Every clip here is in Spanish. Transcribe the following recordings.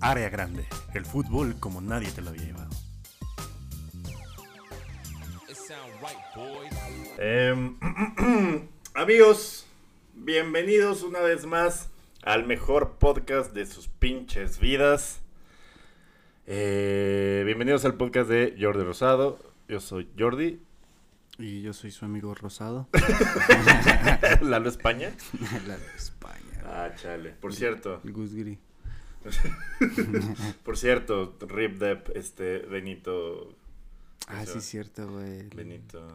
Área Grande, el fútbol como nadie te lo había llevado. Em, amigos, bienvenidos una vez más al mejor podcast de sus pinches vidas. Eh, bienvenidos al podcast de Jordi Rosado. Yo soy Jordi. Y yo soy su amigo Rosado. Lalo España. Lalo España. Ah, chale. Por cierto. El Gus Gris. Por cierto, Rip Dep, este, Benito. Ah, sí, cierto, güey. Benito.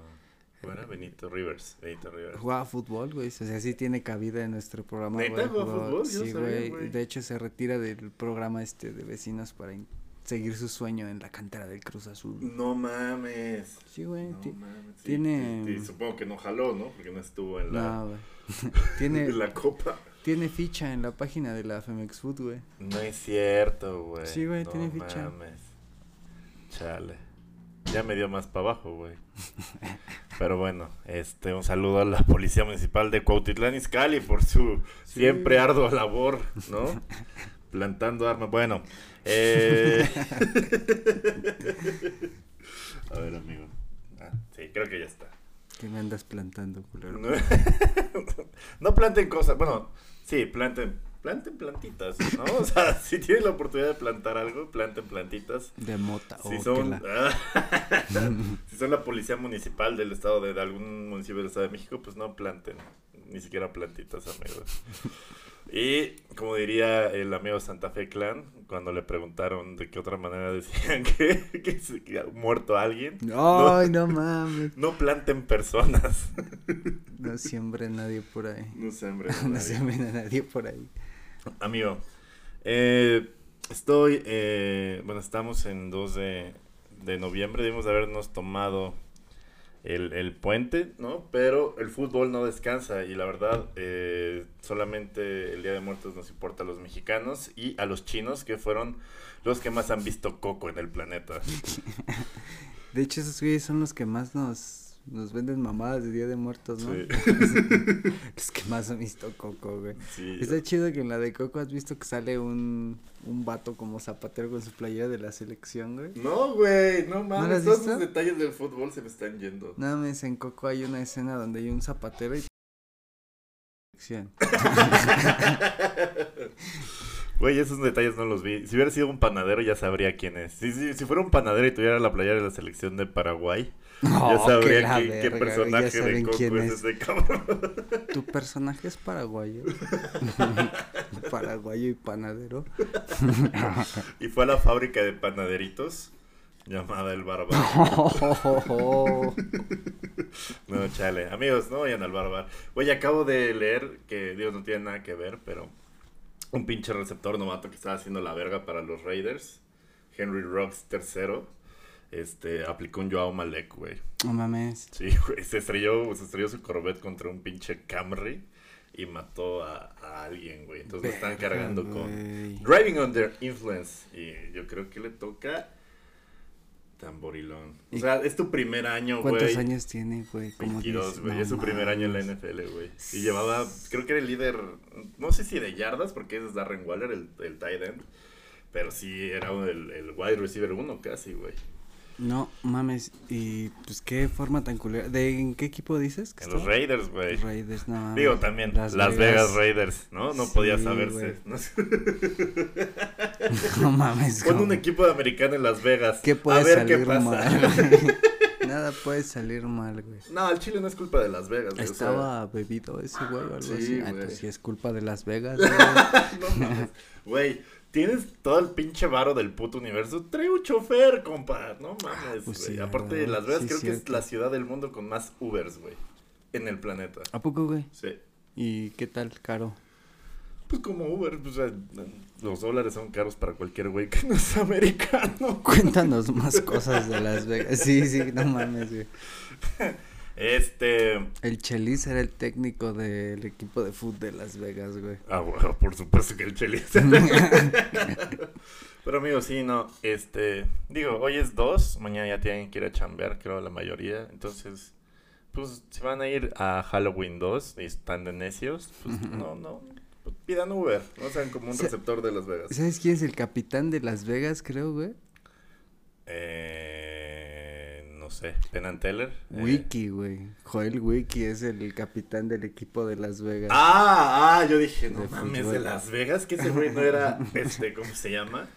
Bueno, Benito Rivers. Benito Rivers. Jugaba fútbol, güey. O sea, sí tiene cabida en nuestro programa. ¿Neta juega fútbol? Sí, güey. De hecho, se retira del programa este de vecinos para seguir su sueño en la cantera del Cruz Azul. No mames. Sí, güey. No mames. Sí, tiene- sí, sí, supongo que no jaló, ¿no? Porque no estuvo en la, No, güey. tiene, en la copa. Tiene ficha en la página de la Femex Food, güey. No es cierto, güey. Sí, güey, No tiene ficha. mames. Chale. Ya me dio más para abajo, güey. Pero bueno, este, un saludo a la Policía Municipal de Cuautitlán Izcalli por su Sí. siempre ardua labor, ¿no? Plantando armas. Bueno, eh... a ver, amigo. Ah, sí, creo que ya está. Que me andas plantando, culero. No planten cosas, bueno, sí, planten, planten plantitas, ¿no? O sea, si tienen la oportunidad de plantar algo, planten plantitas. De mota. Si o son, la- si son la policía municipal del estado de, de algún municipio del estado de México, pues no planten ni siquiera plantitas, amigos. Y como diría el amigo Santa Fe Clan, cuando le preguntaron de qué otra manera decían que, que se que ha muerto alguien, Ay, no mames. no planten personas. No siembre nadie por ahí. No sé, hombre. No nadie. siembre a nadie por ahí. Amigo, eh, estoy, eh, bueno, estamos en 2 de, de noviembre, debimos de habernos tomado el, el puente, ¿no? Pero el fútbol no descansa y la verdad, eh, solamente el Día de Muertos nos importa a los mexicanos y a los chinos, que fueron los que más han visto coco en el planeta. De hecho, esos güeyes son los que más nos, nos venden mamadas de Día de Muertos, ¿no? Sí. los que más han visto Coco, güey. Sí. Está chido que en la de Coco has visto que sale un, un vato como zapatero con su playera de la selección, güey. No, güey, no ¿No mames, has todos esos detalles del fútbol se me están yendo. Nada más en Coco hay una escena donde hay un zapatero y selección. Güey, esos detalles no los vi. Si hubiera sido un panadero ya sabría quién es. Si, si, si fuera un panadero y tuviera la playera de la selección de Paraguay, Oh, que sabría qué, personaje ya de saben Coco quién es es. ese cabrón. ¿Tu personaje es paraguayo? paraguayo y panadero. Y fue a la fábrica de panaderitos llamada El Barbar. No, chale. Amigos, no vayan al Barbar. Güey, acabo de leer que, Dios, no tiene nada que ver, pero un pinche receptor novato que estaba haciendo la verga para los Raiders, Henry Rocks III, este, aplicó un Joao Malek, güey. No mames. Sí, güey, se estrelló, se estrelló su Corvette contra un pinche Camry y mató a, a alguien, güey. Entonces lo están cargando con. Driving Under Influence. Y yo creo que le toca tamborilón. O ¿Y sea, es tu primer año, güey. ¿Cuántos años tiene, güey? Como 22, 10. güey. No es su primer año en la. NFL, güey. Y llevaba, creo que era el líder, no sé si de yardas, porque es Darren Waller, el, el tight end. Pero sí era el, el wide receiver uno casi, güey. No mames. Y pues qué forma tan culera. ¿De en qué equipo dices? que En los? Raiders, güey. Raiders, no mames. Digo, también, Las, Vegas. Raiders, ¿no? No Sí, podía saberse. No sé. No mames. Pon un equipo de americano en Las Vegas. ¿Qué puede a ver salir qué pasa. mal? Nada puede salir mal, güey. no, el Chile no es culpa de Las Vegas. güey, o sea, Estaba bebido ese güey o algo Sí, así. Ah, pues sí es culpa de Las Vegas, güey. no mames. Güey, tienes todo el pinche varo del puto universo. Trae un chofer, compa. No mames, pues güey. sí, Aparte, güey. Las Vegas Sí, creo que es la ciudad del mundo con más Ubers, güey. En el planeta. ¿A poco, güey? Sí. ¿Y qué tal, caro? Pues como Uber, pues, o sea, los dólares son caros para cualquier güey que no es americano. Cuéntanos más cosas de Las Vegas. Sí, sí, no mames, güey. Este. El Chelis era el técnico del equipo de fútbol de Las Vegas, güey. Ah, bueno, por supuesto que el Chelis. Pero amigo, sí, no, este, digo, hoy es dos, mañana ya tienen que ir a chambear, creo, la mayoría, entonces, pues, si van a ir a Halloween 2 y están de necios, pues, no, no, pidan Uber, no sean como un receptor de Las Vegas. ¿Sabes quién es el capitán de Las Vegas, creo, güey? Eh, sé, Penn Teller. Eh. Wiki, güey. Joel Wiki es el capitán del equipo de Las Vegas. Ah, ah, yo dije, no mames, de Las Vegas, que ese güey no era, este, ¿cómo se llama?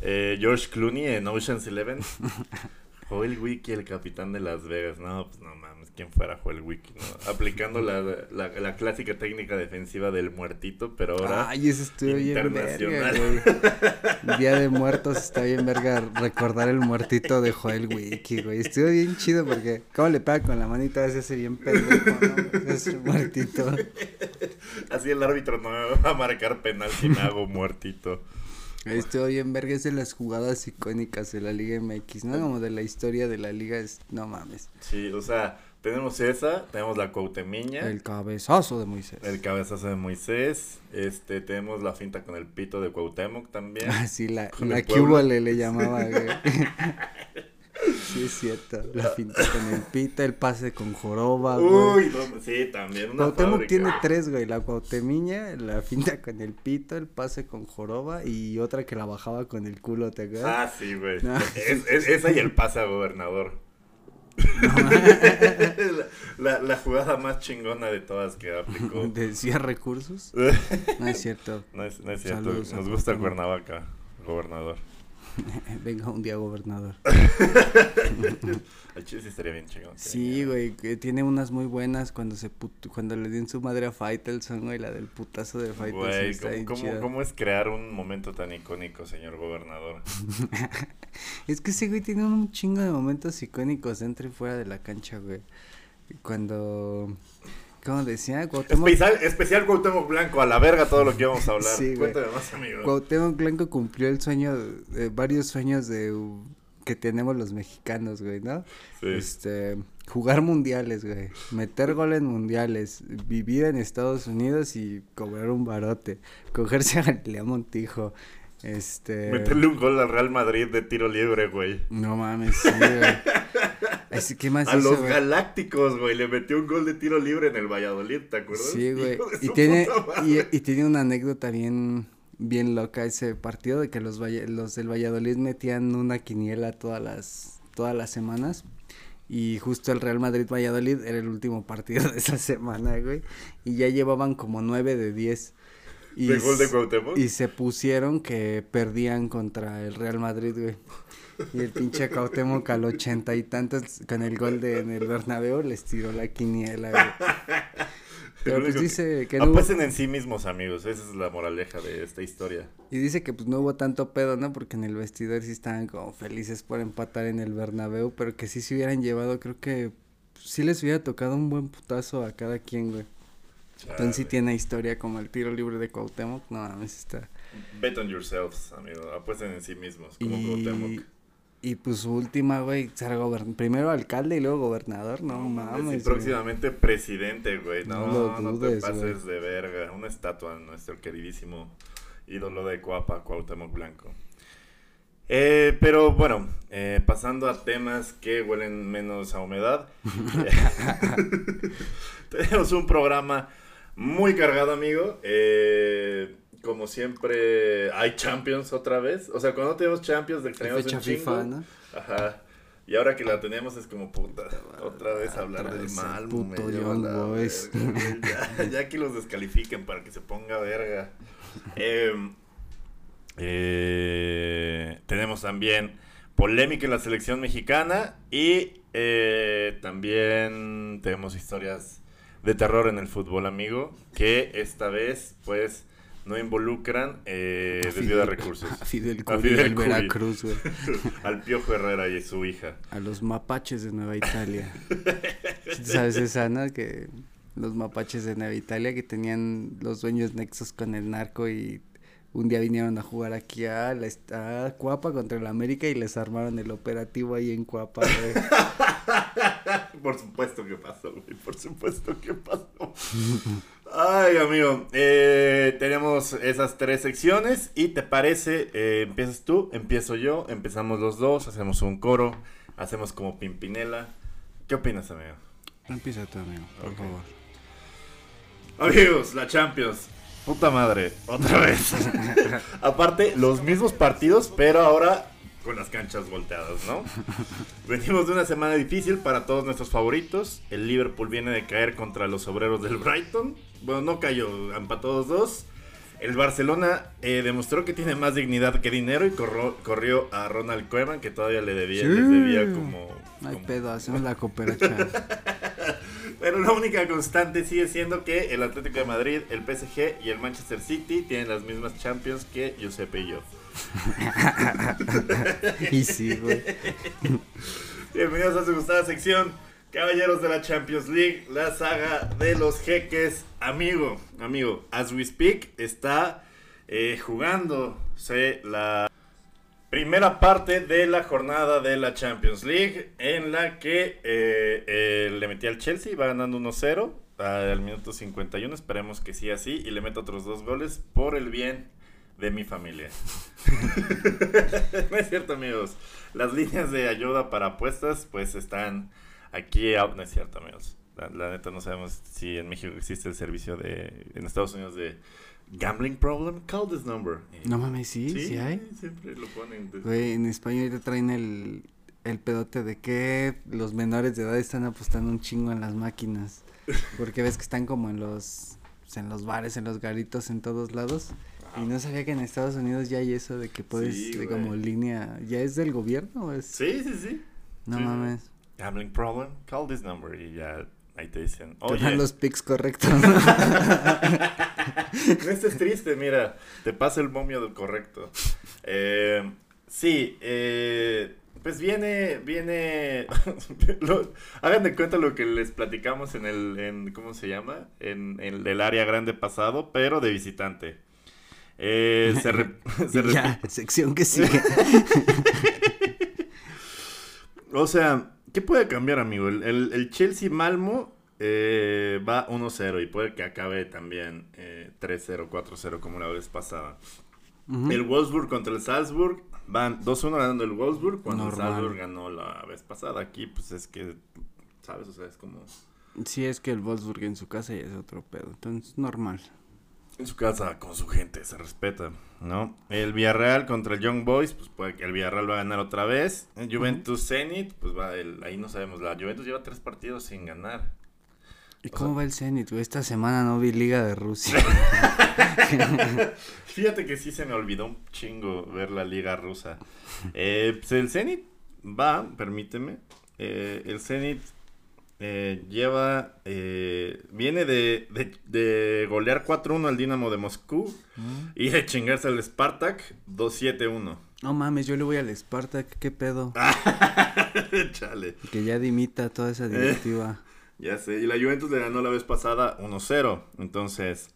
Eh, George Clooney en Ocean's Eleven. Joel Wiki, el capitán de Las Vegas. No, pues no mames, ¿quién fuera Joel Wiki? ¿no? Aplicando la, la, la, clásica técnica defensiva del muertito, pero ahora. Ay, eso estuvo bien verga, güey. Día de Muertos está bien verga recordar el muertito de Joel Wiki, güey. Estuvo bien chido porque, ¿cómo le pega con la manita? Ese hace bien pendejo, ¿no? Es muertito. Así el árbitro no me va a marcar penal si me hago muertito. Estoy bien verga, es de las jugadas icónicas de la Liga MX, ¿no? Como de la historia de la liga, es, no mames. Sí, o sea, tenemos esa, tenemos la Cuauhtemiña. El cabezazo de Moisés. El cabezazo de Moisés, este, tenemos la finta con el pito de Cuauhtémoc también. Ah, sí, la, la le, le llamaba, güey. Sí, es cierto. La finta con el pita, el pase con joroba, güey. Uy, sí, también una Cuauhtémoc tiene tres, güey. La cuautemiña, la finta con el pito, el pase con joroba y otra que la bajaba con el culo, ¿te acuerdas? Ah, sí, güey. es, esa y el pase a gobernador. La, la, jugada más chingona de todas que aplicó. ¿Decía recursos? No es cierto. No es, no es cierto. Nos gusta Cuernavaca, gobernador. Venga un día gobernador. El chile sí estaría bien chingón. Sí, güey, que tiene unas muy buenas cuando se cuando le dio en su madre a Faitelson, güey, la del putazo de Faitelson. Güey, ¿cómo, ¿cómo, es crear un momento tan icónico, señor gobernador? es que ese güey tiene un chingo de momentos icónicos dentro y fuera de la cancha, güey. Cuando ¿Cómo decía? Cuauhtémoc... Especial, especial Cuauhtémoc Blanco, a la verga todo lo que íbamos a hablar. Sí, Cuéntame más, amigo. Cuauhtémoc Blanco cumplió el sueño, eh, varios sueños de que tenemos los mexicanos, güey, ¿no? Sí. Este, jugar mundiales, güey, meter gol en mundiales, vivir en Estados Unidos y cobrar un barote, cogerse a Galilea Montijo, este... Meterle un gol al Real Madrid de tiro libre, güey. No mames, sí, güey. ¿qué más a los Galácticos, güey, le metió un gol de tiro libre en el Valladolid, ¿te acuerdas? Sí, güey. Y tiene, y, tiene una anécdota bien, bien loca ese partido de que los, los del Valladolid metían una quiniela todas las, todas las semanas. Y justo el Real Madrid Valladolid era el último partido de esa semana, güey. Y ya llevaban como nueve de diez. Y ¿De gol de Cuauhtémoc? Y se pusieron que perdían contra el Real Madrid, güey. Y el pinche Cuauhtémoc al ochenta y tantos con el gol de en el Bernabéu les tiró la quiniela, güey. Pero pues dice que, no Apuesten en sí mismos, amigos. Esa es la moraleja de esta historia. Y dice que pues no hubo tanto pedo, ¿no? Porque en el vestidor sí estaban como felices por empatar en el Bernabéu, pero que sí se hubieran llevado, creo que sí les hubiera tocado un buen putazo a cada quien, güey. Entonces sí tiene historia como el tiro libre de Cuauhtémoc, no mames, está... Bet on yourselves, amigo, apuesten en sí mismos, como Cuauhtémoc. Y pues su última, güey, ser primero alcalde y luego gobernador, no, mames. Y próximamente presidente, güey, no, no, te pases de verga. Una estatua de nuestro queridísimo ídolo de Coapa, Cuauhtémoc Blanco. Eh, pero bueno, eh, pasando a temas que huelen menos a humedad. tenemos un programa muy cargado, amigo. Eh, como siempre, hay Champions otra vez. O sea, cuando tenemos Champions, de tenemos un FIFA, ¿no? Ajá. Y ahora que la tenemos es como puta, otra vez hablar del mal, puto ya, ya, que los descalifiquen para que se ponga verga. Em, eh, tenemos también polémica en la selección mexicana y eh, también tenemos historias de terror en el fútbol, amigo, que esta vez, pues, no involucran eh, desvío de recursos. A Fidel Curi, Veracruz, güey. Al Piojo Herrera y su hija. A los mapaches de Nueva Italia. ¿Sabes esa, no? Que los mapaches de Nueva Italia que tenían los dueños nexos con el narco y un día vinieron a jugar aquí a, la, a Cuapa contra el América y les armaron el operativo ahí en Cuapa, güey. Por supuesto que pasó, güey. Por supuesto que pasó. Ay, amigo. Eh, tenemos esas tres secciones. ¿Y te parece? Eh, empiezas tú, empiezo yo. Empezamos los dos. Hacemos un coro. Hacemos como Pimpinela. ¿Qué opinas, amigo? Empieza tú, amigo, por favor. Amigos, la Champions. Puta madre, otra vez. Aparte, los mismos partidos, pero ahora con las canchas volteadas, ¿no? Venimos de una semana difícil para todos nuestros favoritos. El Liverpool viene de caer contra los obreros del Brighton. Bueno, no cayó, empató todos dos. El Barcelona eh, demostró que tiene más dignidad que dinero y corrió a Ronald Koeman, que todavía le debía, les debía como... No hay pedo, hacemos la cooperación. Pero la única constante sigue siendo que el Atlético de Madrid, el PSG y el Manchester City tienen las mismas Champions que Giuseppe y yo. y sí, güey. Bienvenidos a su gustada sección Caballeros de la Champions League, la saga de los jeques. Amigo, amigo, as we speak, está eh, jugándose la primera parte de la jornada de la Champions League, en la que eh, eh, le metí al Chelsea, va ganando 1-0 al minuto 51. Esperemos que sí así, y le meto otros dos goles por el bien de mi familia. no es cierto, amigos. Las líneas de ayuda para apuestas, pues están Aquí no es cierto, amigos. La, neta no sabemos si en México existe el servicio de, en Estados Unidos de gambling problem. Call this number. No mames, sí, sí, hay. Siempre lo ponen. Güey, en España te traen el, el pedote de que los menores de edad están apostando un chingo en las máquinas. Porque ves que están como en los, en los bares, en los garitos, en todos lados. Y no sabía que en Estados Unidos ya hay eso de que puedes, de como línea, ¿ya es del gobierno o es? Sí, sí, sí. No mames gambling problem, call this number y ya ahí te dicen, oye. los pics correctos. no estés triste, mira, te pasa el momio del correcto. Eh, sí, eh, pues viene, viene, hagan de cuenta lo que les platicamos en el, en, ¿cómo se llama? En, el área grande pasado, pero de visitante. Eh, se, ya, sección que sigue. o sea, ¿Qué puede cambiar, amigo? El, Chelsea Malmo eh, va 1-0 y puede que acabe también 3-0, eh, 4-0 como la vez pasada. El Wolfsburg contra el Salzburg van 2-1 ganando el Wolfsburg cuando el Salzburg ganó la vez pasada. Aquí, pues es que, ¿sabes? O sea, es como. Sí, es que el Wolfsburg en su casa ya es otro pedo. Entonces, normal en su casa con su gente, se respeta, ¿no? El Villarreal contra el Young Boys, pues puede que el Villarreal va a ganar otra vez. El Juventus Zenit, pues va, ahí no sabemos. La Juventus lleva tres partidos sin ganar. ¿Y cómo va el Zenit? Esta semana no vi Liga de Rusia. Fíjate que sí se me olvidó un chingo ver la Liga Rusa. Eh, pues el Zenit va, permíteme. Eh, el Zenit eh, lleva, eh, viene de, de, golear 4-1 al Dinamo de Moscú mm. y de chingarse al Spartak 2-7-1. No mames, yo le voy al Spartak, qué pedo. Chale. Que ya dimita toda esa directiva. ya sé, y la Juventus le ganó la vez pasada 1-0, entonces,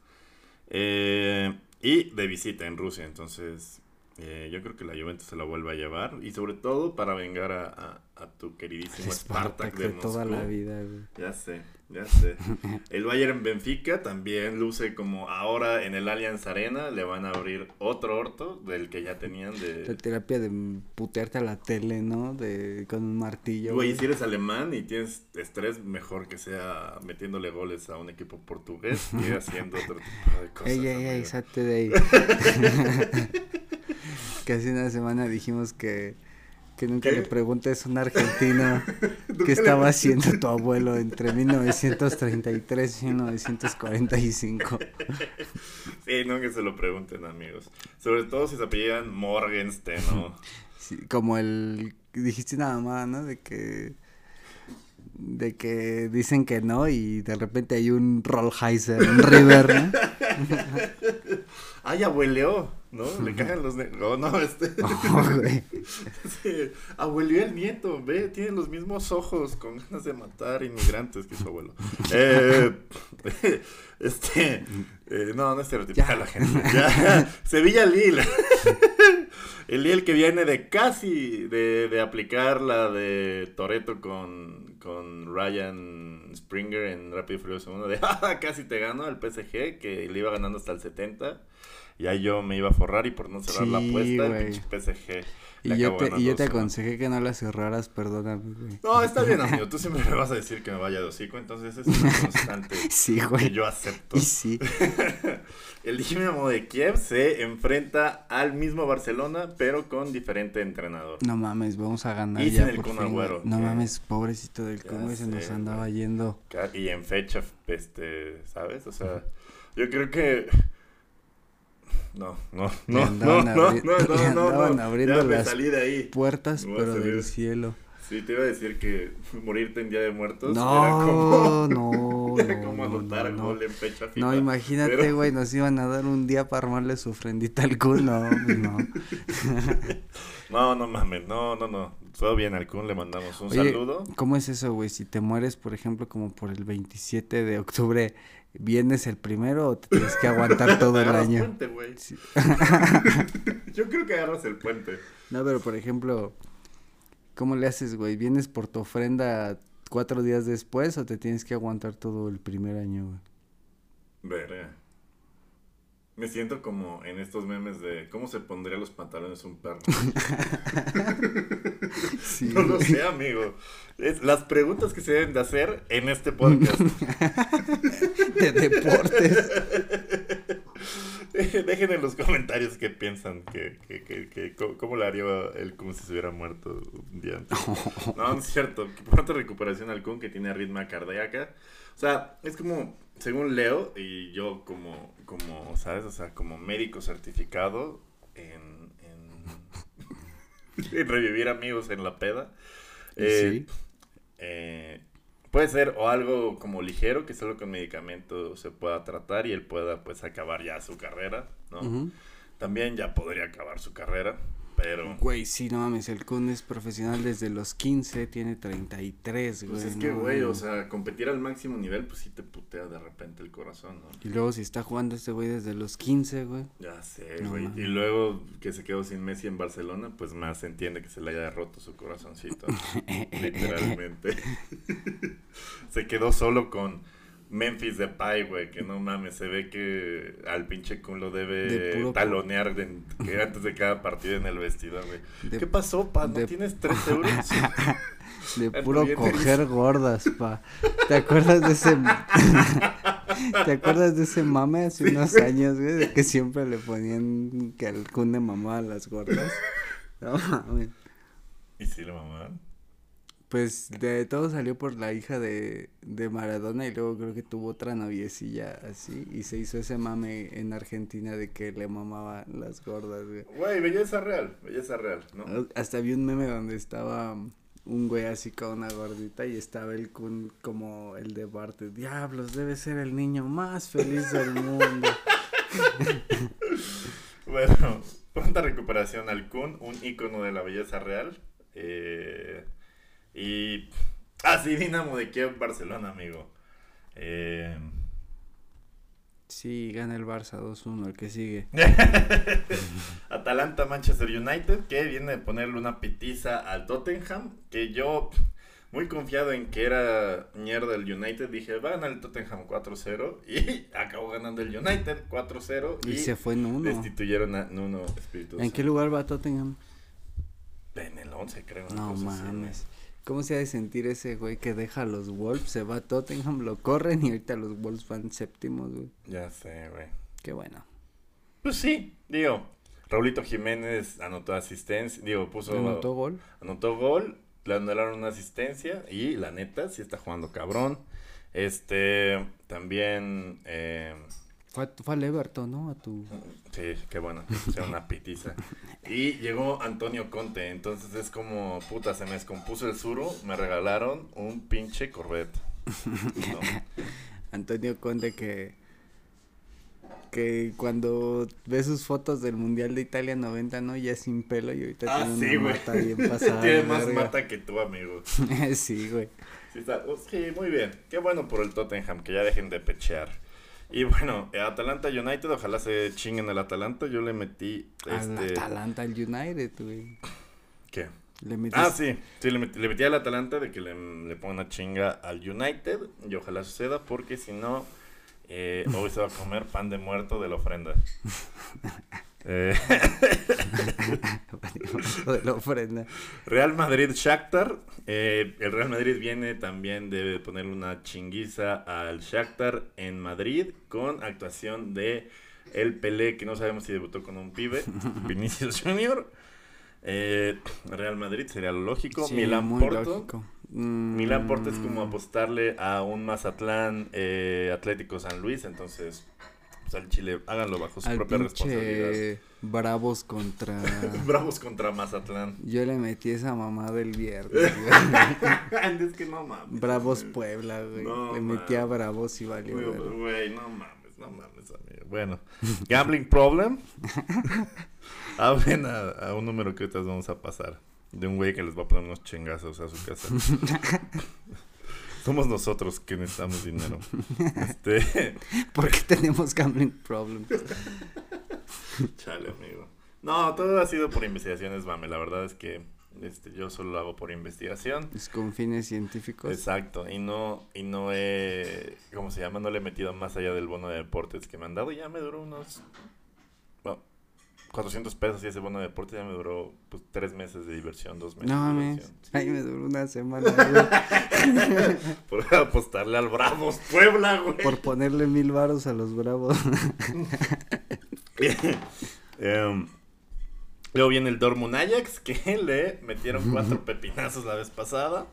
eh, y de visita en Rusia, entonces eh, yo creo que la Juventus se la vuelve a llevar y sobre todo para vengar a, a, tu queridísimo Spartak, de, toda la vida. Ya sé, ya sé. El Bayern Benfica también luce como ahora en el Allianz Arena le van a abrir otro orto del que ya tenían de... La terapia de putearte a la tele, ¿no? De con un martillo. Güey, si eres alemán y tienes estrés, mejor que sea metiéndole goles a un equipo portugués y haciendo otro tipo de cosas. Ey, ey, ey, salte de ahí. que hace una semana dijimos que, que nunca le preguntes a un argentino qué estaba haciendo tu abuelo entre 1933 y 1945. Sí, no que se lo pregunten, amigos. Sobre todo si se apellidan Morgenstern, ¿no? Sí, como el... Dijiste nada más, ¿no? De que de que dicen que no y de repente hay un Rollheiser, un River, ¿no? Ay, abueleó, ¿no? Le cagan los... No, no, este... Oh, el nieto, ve, tiene los mismos ojos con ganas de matar inmigrantes que su abuelo. Eh, este... Eh, no, no estereotipar a la gente. Sevilla Lille. el Lille que viene de casi de, de aplicar la de Toreto con con Ryan Springer en Rápido y Furioso 1 de ah, casi te gano al PSG que le iba ganando hasta el 70. Y ahí yo me iba a forrar y por no cerrar la apuesta, el pinche PSG. Y yo, te, y yo te aconsejé que no la cerraras, perdóname, güey. No, está bien, amigo. Tú siempre me vas a decir que me vaya de hocico, entonces es una constante sí, güey. que yo acepto. Y sí. el Dinamo de Kiev se enfrenta al mismo Barcelona, pero con diferente entrenador. No mames, vamos a ganar y ya sin el Kun Agüero. No mames, pobrecito del Kun, se nos andaba yendo. Y en fecha, este, ¿sabes? O sea, yo creo que no, no, no, no, no, no, no, no, abriendo las puertas, pero del cielo. Sí, te iba a decir que morirte en Día de Muertos no, era como... no, era como anotar no, gol en fecha. No, imagínate, güey, nos iban a dar un día para armarle su ofrendita al Kun, no, no. no, no mames, no, no, no. Todo bien al Kun, le mandamos un saludo. ¿Cómo es eso, güey? Si te mueres, por ejemplo, como por el 27 de octubre, ¿Vienes el primero o te tienes que aguantar todo el año? Puente, güey. Yo creo que agarras el puente. No, pero por ejemplo, ¿cómo le haces, güey? ¿Vienes por tu ofrenda cuatro días después o te tienes que aguantar todo el primer año, güey? Verga. Me siento como en estos memes de cómo se pondría los pantalones un perro. no lo sé, amigo. Es las preguntas que se deben de hacer en este podcast. de deportes. Dejen en los comentarios qué piensan, que, que, que, cómo, le haría el Kun si se hubiera muerto un día antes. No, no es cierto. Pronto recuperación al Kun que tiene arritmia cardíaca. O sea, es como, según Leo y yo como, como ¿sabes? O sea, como médico certificado en, revivir amigos en la peda. Eh, eh, puede ser o algo como ligero, que solo con medicamento se pueda tratar y él pueda pues acabar ya su carrera, ¿no? También ya podría acabar su carrera. Pero. Güey, sí, no mames, el Kun es profesional desde los 15, tiene 33, güey. Pues es que, güey, o sea, competir al máximo nivel, pues sí te putea de repente el corazón, ¿no? Y luego si está jugando este güey desde los 15, güey. Ya sé, güey. y luego que se quedó sin Messi en Barcelona, pues más se entiende que se le haya roto su corazoncito. literalmente. se quedó solo con Memphis de Pai, güey, que no mames, se ve que al pinche Kun lo debe talonear antes de cada partido en el vestidor, güey. ¿Qué pasó, pa? ¿No tienes tres euros? de puro coger gordas, pa. ¿Te acuerdas de ese... ¿Te acuerdas de ese mame hace unos años, güey? De que siempre le ponían que al Kun de mamá a las gordas. No mames. ¿Y si le mamaban? Pues de todo salió por la hija de, de Maradona y luego creo que tuvo otra noviecilla así y se hizo ese mame en Argentina de que le mamaba las gordas, güey. Güey, belleza real, belleza real, ¿no? Hasta vi un meme donde estaba un güey así con una gordita y estaba el Kun como el de Bart. Diablos, debe ser el niño más feliz del mundo. bueno, pronta recuperación al Kun, un ícono de la belleza real. Eh y. Ah, sí, Dinamo de Kiev, Barcelona, amigo. Eh... Sí, gana el Barça 2-1, el que sigue. Atalanta Manchester United, que viene de ponerle una pitiza al Tottenham, que yo, muy confiado en que era mierda el United, dije, va a ganar el Tottenham 4-0, y acabó ganando el United 4-0. Y, se fue en uno. Destituyeron a Nuno Espíritu ¿En qué lugar va Tottenham? En el 11, creo. No mames. ¿Cómo se ha de sentir ese güey que deja a los Wolves, se va a Tottenham, lo corren y ahorita los Wolves van séptimos, güey? Ya sé, güey. Qué bueno. Pues sí, digo, Raulito Jiménez anotó asistencia, digo, puso... ¿Anotó gol? Anotó gol, le anularon una asistencia y la neta sí está jugando cabrón. Este, también... Eh, fue, fue al Everton, ¿no? A tu... Sí, qué bueno, sea una pitiza. Y llegó Antonio Conte, entonces es como, puta, se me descompuso el suro, me regalaron un pinche Corvette. Antonio Conte que que cuando ve sus fotos del Mundial de Italia 90, ¿no? Ya sin pelo y ahorita ah, tiene sí, una mata bien pasada. tiene más mata que tú, amigo. sí, güey. Sí, sí, muy bien. Qué bueno por el Tottenham, que ya dejen de pechear. Y bueno, Atalanta United, ojalá se chinguen al Atalanta. Yo le metí. Este... Atalanta al United, güey. ¿Qué? Ah, sí, sí, le metí, al Atalanta de que le, le pongan una chinga al United. Y ojalá suceda, porque si no, Eh, hoy se va a comer pan de muerto de la ofrenda. Eh. Real Madrid Shakhtar. Eh, el Real Madrid viene también de ponerle una chinguiza al Shakhtar en Madrid con actuación de el Pelé, que no sabemos si debutó con un pibe, Vinicius Junior. Eh, Real Madrid sería lo lógico. Sí, Milan Porto. Mm, Milan Porto es como apostarle a un Mazatlán Atlético San Luis, entonces pues al Chile háganlo bajo su al propia responsabilidad. Bravos contra... Bravos contra Mazatlán. Yo le metí esa mamada el viernes, güey. es que no mames. Bravos güey. Puebla, güey. No, le metí a mames. Bravos y valió. Güey, no mames, no mames, amigo. Bueno, gambling problem. Hablen a, a un número que ahorita vamos a pasar. De un güey que les va a poner unos chingazos a su casa. Somos nosotros que necesitamos dinero. Este, ¿Por qué tenemos gambling problems? chale, amigo. No, todo ha sido por investigaciones, mame. La verdad es que este, yo solo lo hago por investigación. Es con fines científicos. Exacto, y no, y no he, ¿cómo se llama? No le he metido más allá del bono de deportes que me han dado. Ya me duró unos, 400 pesos y ese bono de deportes ya me duró, pues, tres meses de diversión, dos meses No de mames. diversión. Sí. Ay, me duró una semana, güey, Por apostarle al Bravos Puebla, güey. por ponerle mil varos a los bravos. Em, luego viene el Dortmund Ajax, que le metieron cuatro pepinazos la vez pasada.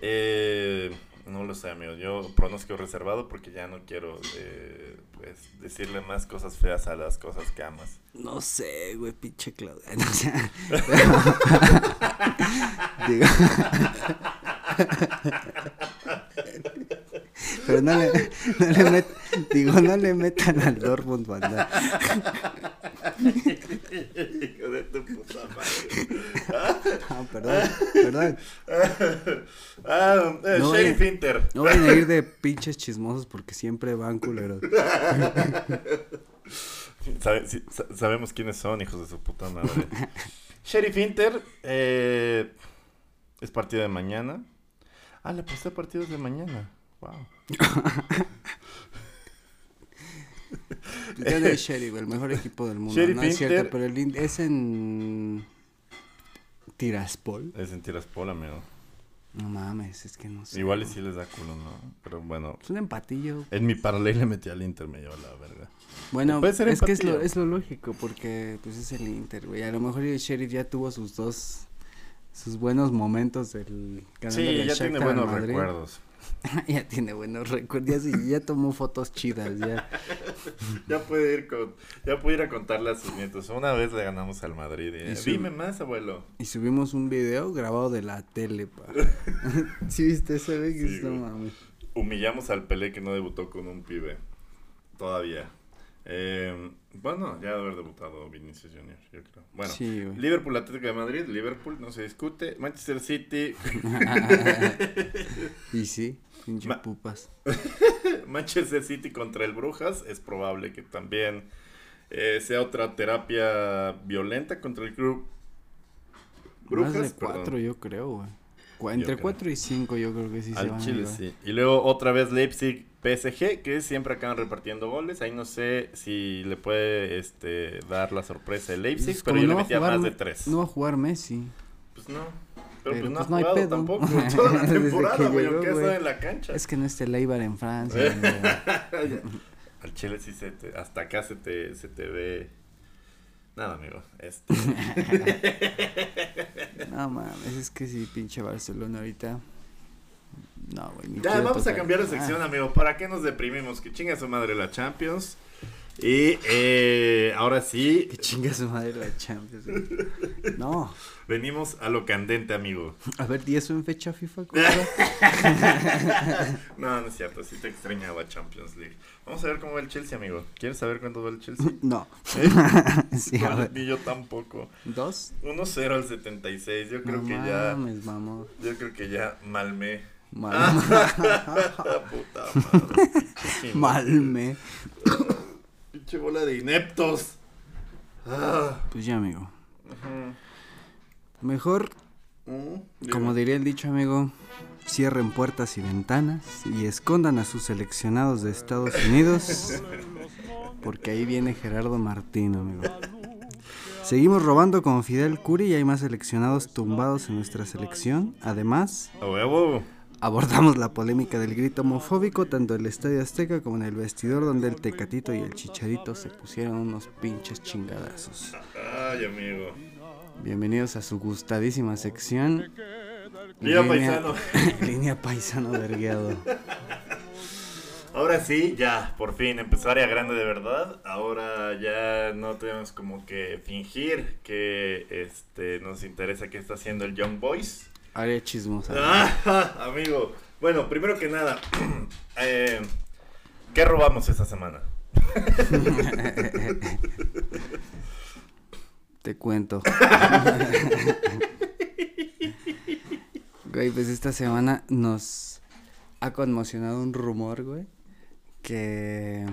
Eh, no lo sé, amigo. Yo pronóstico reservado porque ya no quiero eh, pues, decirle más cosas feas a las cosas que amas. No sé, güey, pinche Claudia. No sé. Digo. Pero no le, no le met, digo, no le metan al Dortmund, banda. Hijo de tu puta madre. Ah, perdón, perdón. Ah, eh, No, Sheriff. Inter. No vayan a ir de pinches chismosos porque siempre van culeros. Sabe- sí, sa- sabemos quiénes son, hijos de su puta madre. Sheriff Inter eh, es partido de mañana. Ah, le puse partidos de mañana. Wow. Gana el Sheriff, el mejor equipo del mundo. Sheriff no es cierto, pero el es en Tiraspol. Es en Tiraspol, amigo. No mames, es que no sé. Igual y sí les da culo, ¿no? Pero bueno. Es un empatillo. En mi paralelo le metí al Inter, me llevó la verga. Bueno, Puede ser es que es lo, empatía. es lo lógico porque pues es el Inter, güey. A lo mejor el Sheriff ya tuvo sus dos sus buenos momentos del ganando Sí, ya tiene buenos recuerdos. ya tiene buenos recuerdos. Sí, ya tomó fotos chidas, ya. Ya puede ir con, ya puede ir a contarle a sus nietos. Una vez le ganamos al Madrid. Y, Y Dime más, abuelo. Y subimos un video grabado de la tele, pa. ¿Sí viste ese, Sí, está güey. mames. Humillamos al Pelé que no debutó con un pibe. Todavía. Eh, bueno, ya debe haber debutado Vinicius Junior, yo creo. Bueno, Sí. Liverpool Atlético de Madrid, Liverpool no se discute. Manchester City, y sí, pinche Ma- pupas. Manchester City contra el Brujas. Es probable que también eh, sea otra terapia violenta contra el club. Brujas, Más de perdón. cuatro, yo creo, güey. Entre creo. cuatro y cinco, yo creo que sí se Al van a Chile, sí. Y luego otra vez Leipzig PSG, que siempre acaban repartiendo goles. Ahí no sé si le puede este, dar la sorpresa el Leipzig, Pues, pero yo no le metía jugar más de tres. No va a jugar Messi. Pues no. Pero, Pero, pues no pues, ha no hay jugado pedo. tampoco toda la temporada, güey, aunque estado en la cancha. Es que no esté Leibar en Francia. Al Chile sí se te, hasta acá se te, se te ve. Nada, amigo. Este, no mames, es que sí, pinche Barcelona ahorita. No, güey. ya, vamos a cambiar de sección, Ah, amigo. ¿Para qué nos deprimimos? Que chinga su madre la Champions. Y eh, ahora sí, que chinga su madre la Champions. güey. No. venimos a lo candente, amigo. A ver, ¿y eso en fecha FIFA? No, no es cierto, sí te extrañaba Champions League. Vamos a ver cómo va el Chelsea, amigo. ¿Quieres saber cuándo va el Chelsea? No. ¿Eh? Sí, a No, ver. ni yo tampoco. ¿Dos? 1-0 al 76. Yo creo no que ya. mames, mamón. Yo creo que ya malmé. Mal, Puta madre. Malme. Pinche bola de ineptos. Ah. Pues ya, amigo. Mejor Mm, Como diría el dicho, amigo, cierren puertas y ventanas y escondan a sus seleccionados de Estados Unidos, porque ahí viene Gerardo Martino, amigo. Seguimos robando con Fidel Curi y hay más seleccionados tumbados en nuestra selección. Además, abordamos la polémica del grito homofóbico tanto en el Estadio Azteca como en el vestidor donde el Tecatito y el Chicharito se pusieron unos pinches chingadazos. Ay, amigo. Bienvenidos a su gustadísima sección. Línea, paisano. línea paisano vergueado. Ahora sí, ya, por fin, empezó área grande de verdad. Ahora ya no tenemos como que fingir que este nos interesa qué está haciendo el Young Boys. Área chismosa. Ah, amigo. Bueno, primero que nada, eh, ¿qué robamos esta semana? Te cuento. güey, pues esta semana nos ha conmocionado un rumor, güey. Que,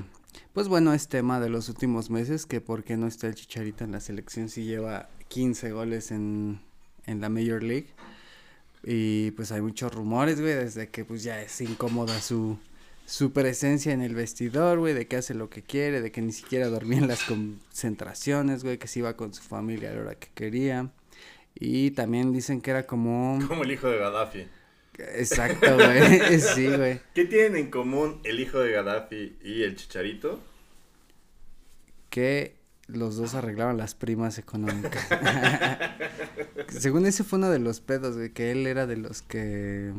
pues bueno, es tema de los últimos meses. Que por qué no está el Chicharito en la selección si lleva 15 goles en, en la Major League. Y pues hay muchos rumores, güey, desde que pues ya es incómoda su, su presencia en el vestidor, güey, de que hace lo que quiere, de que ni siquiera dormía en las concentraciones, güey, que se iba con su familia a la hora que quería. Y también dicen que era como... Como el hijo de Gaddafi. Exacto, güey. sí, güey. ¿Qué tienen en común el hijo de Gaddafi y el chicharito? Que los dos arreglaban las primas económicas. Según ese fue uno de los pedos, güey, que él era de los que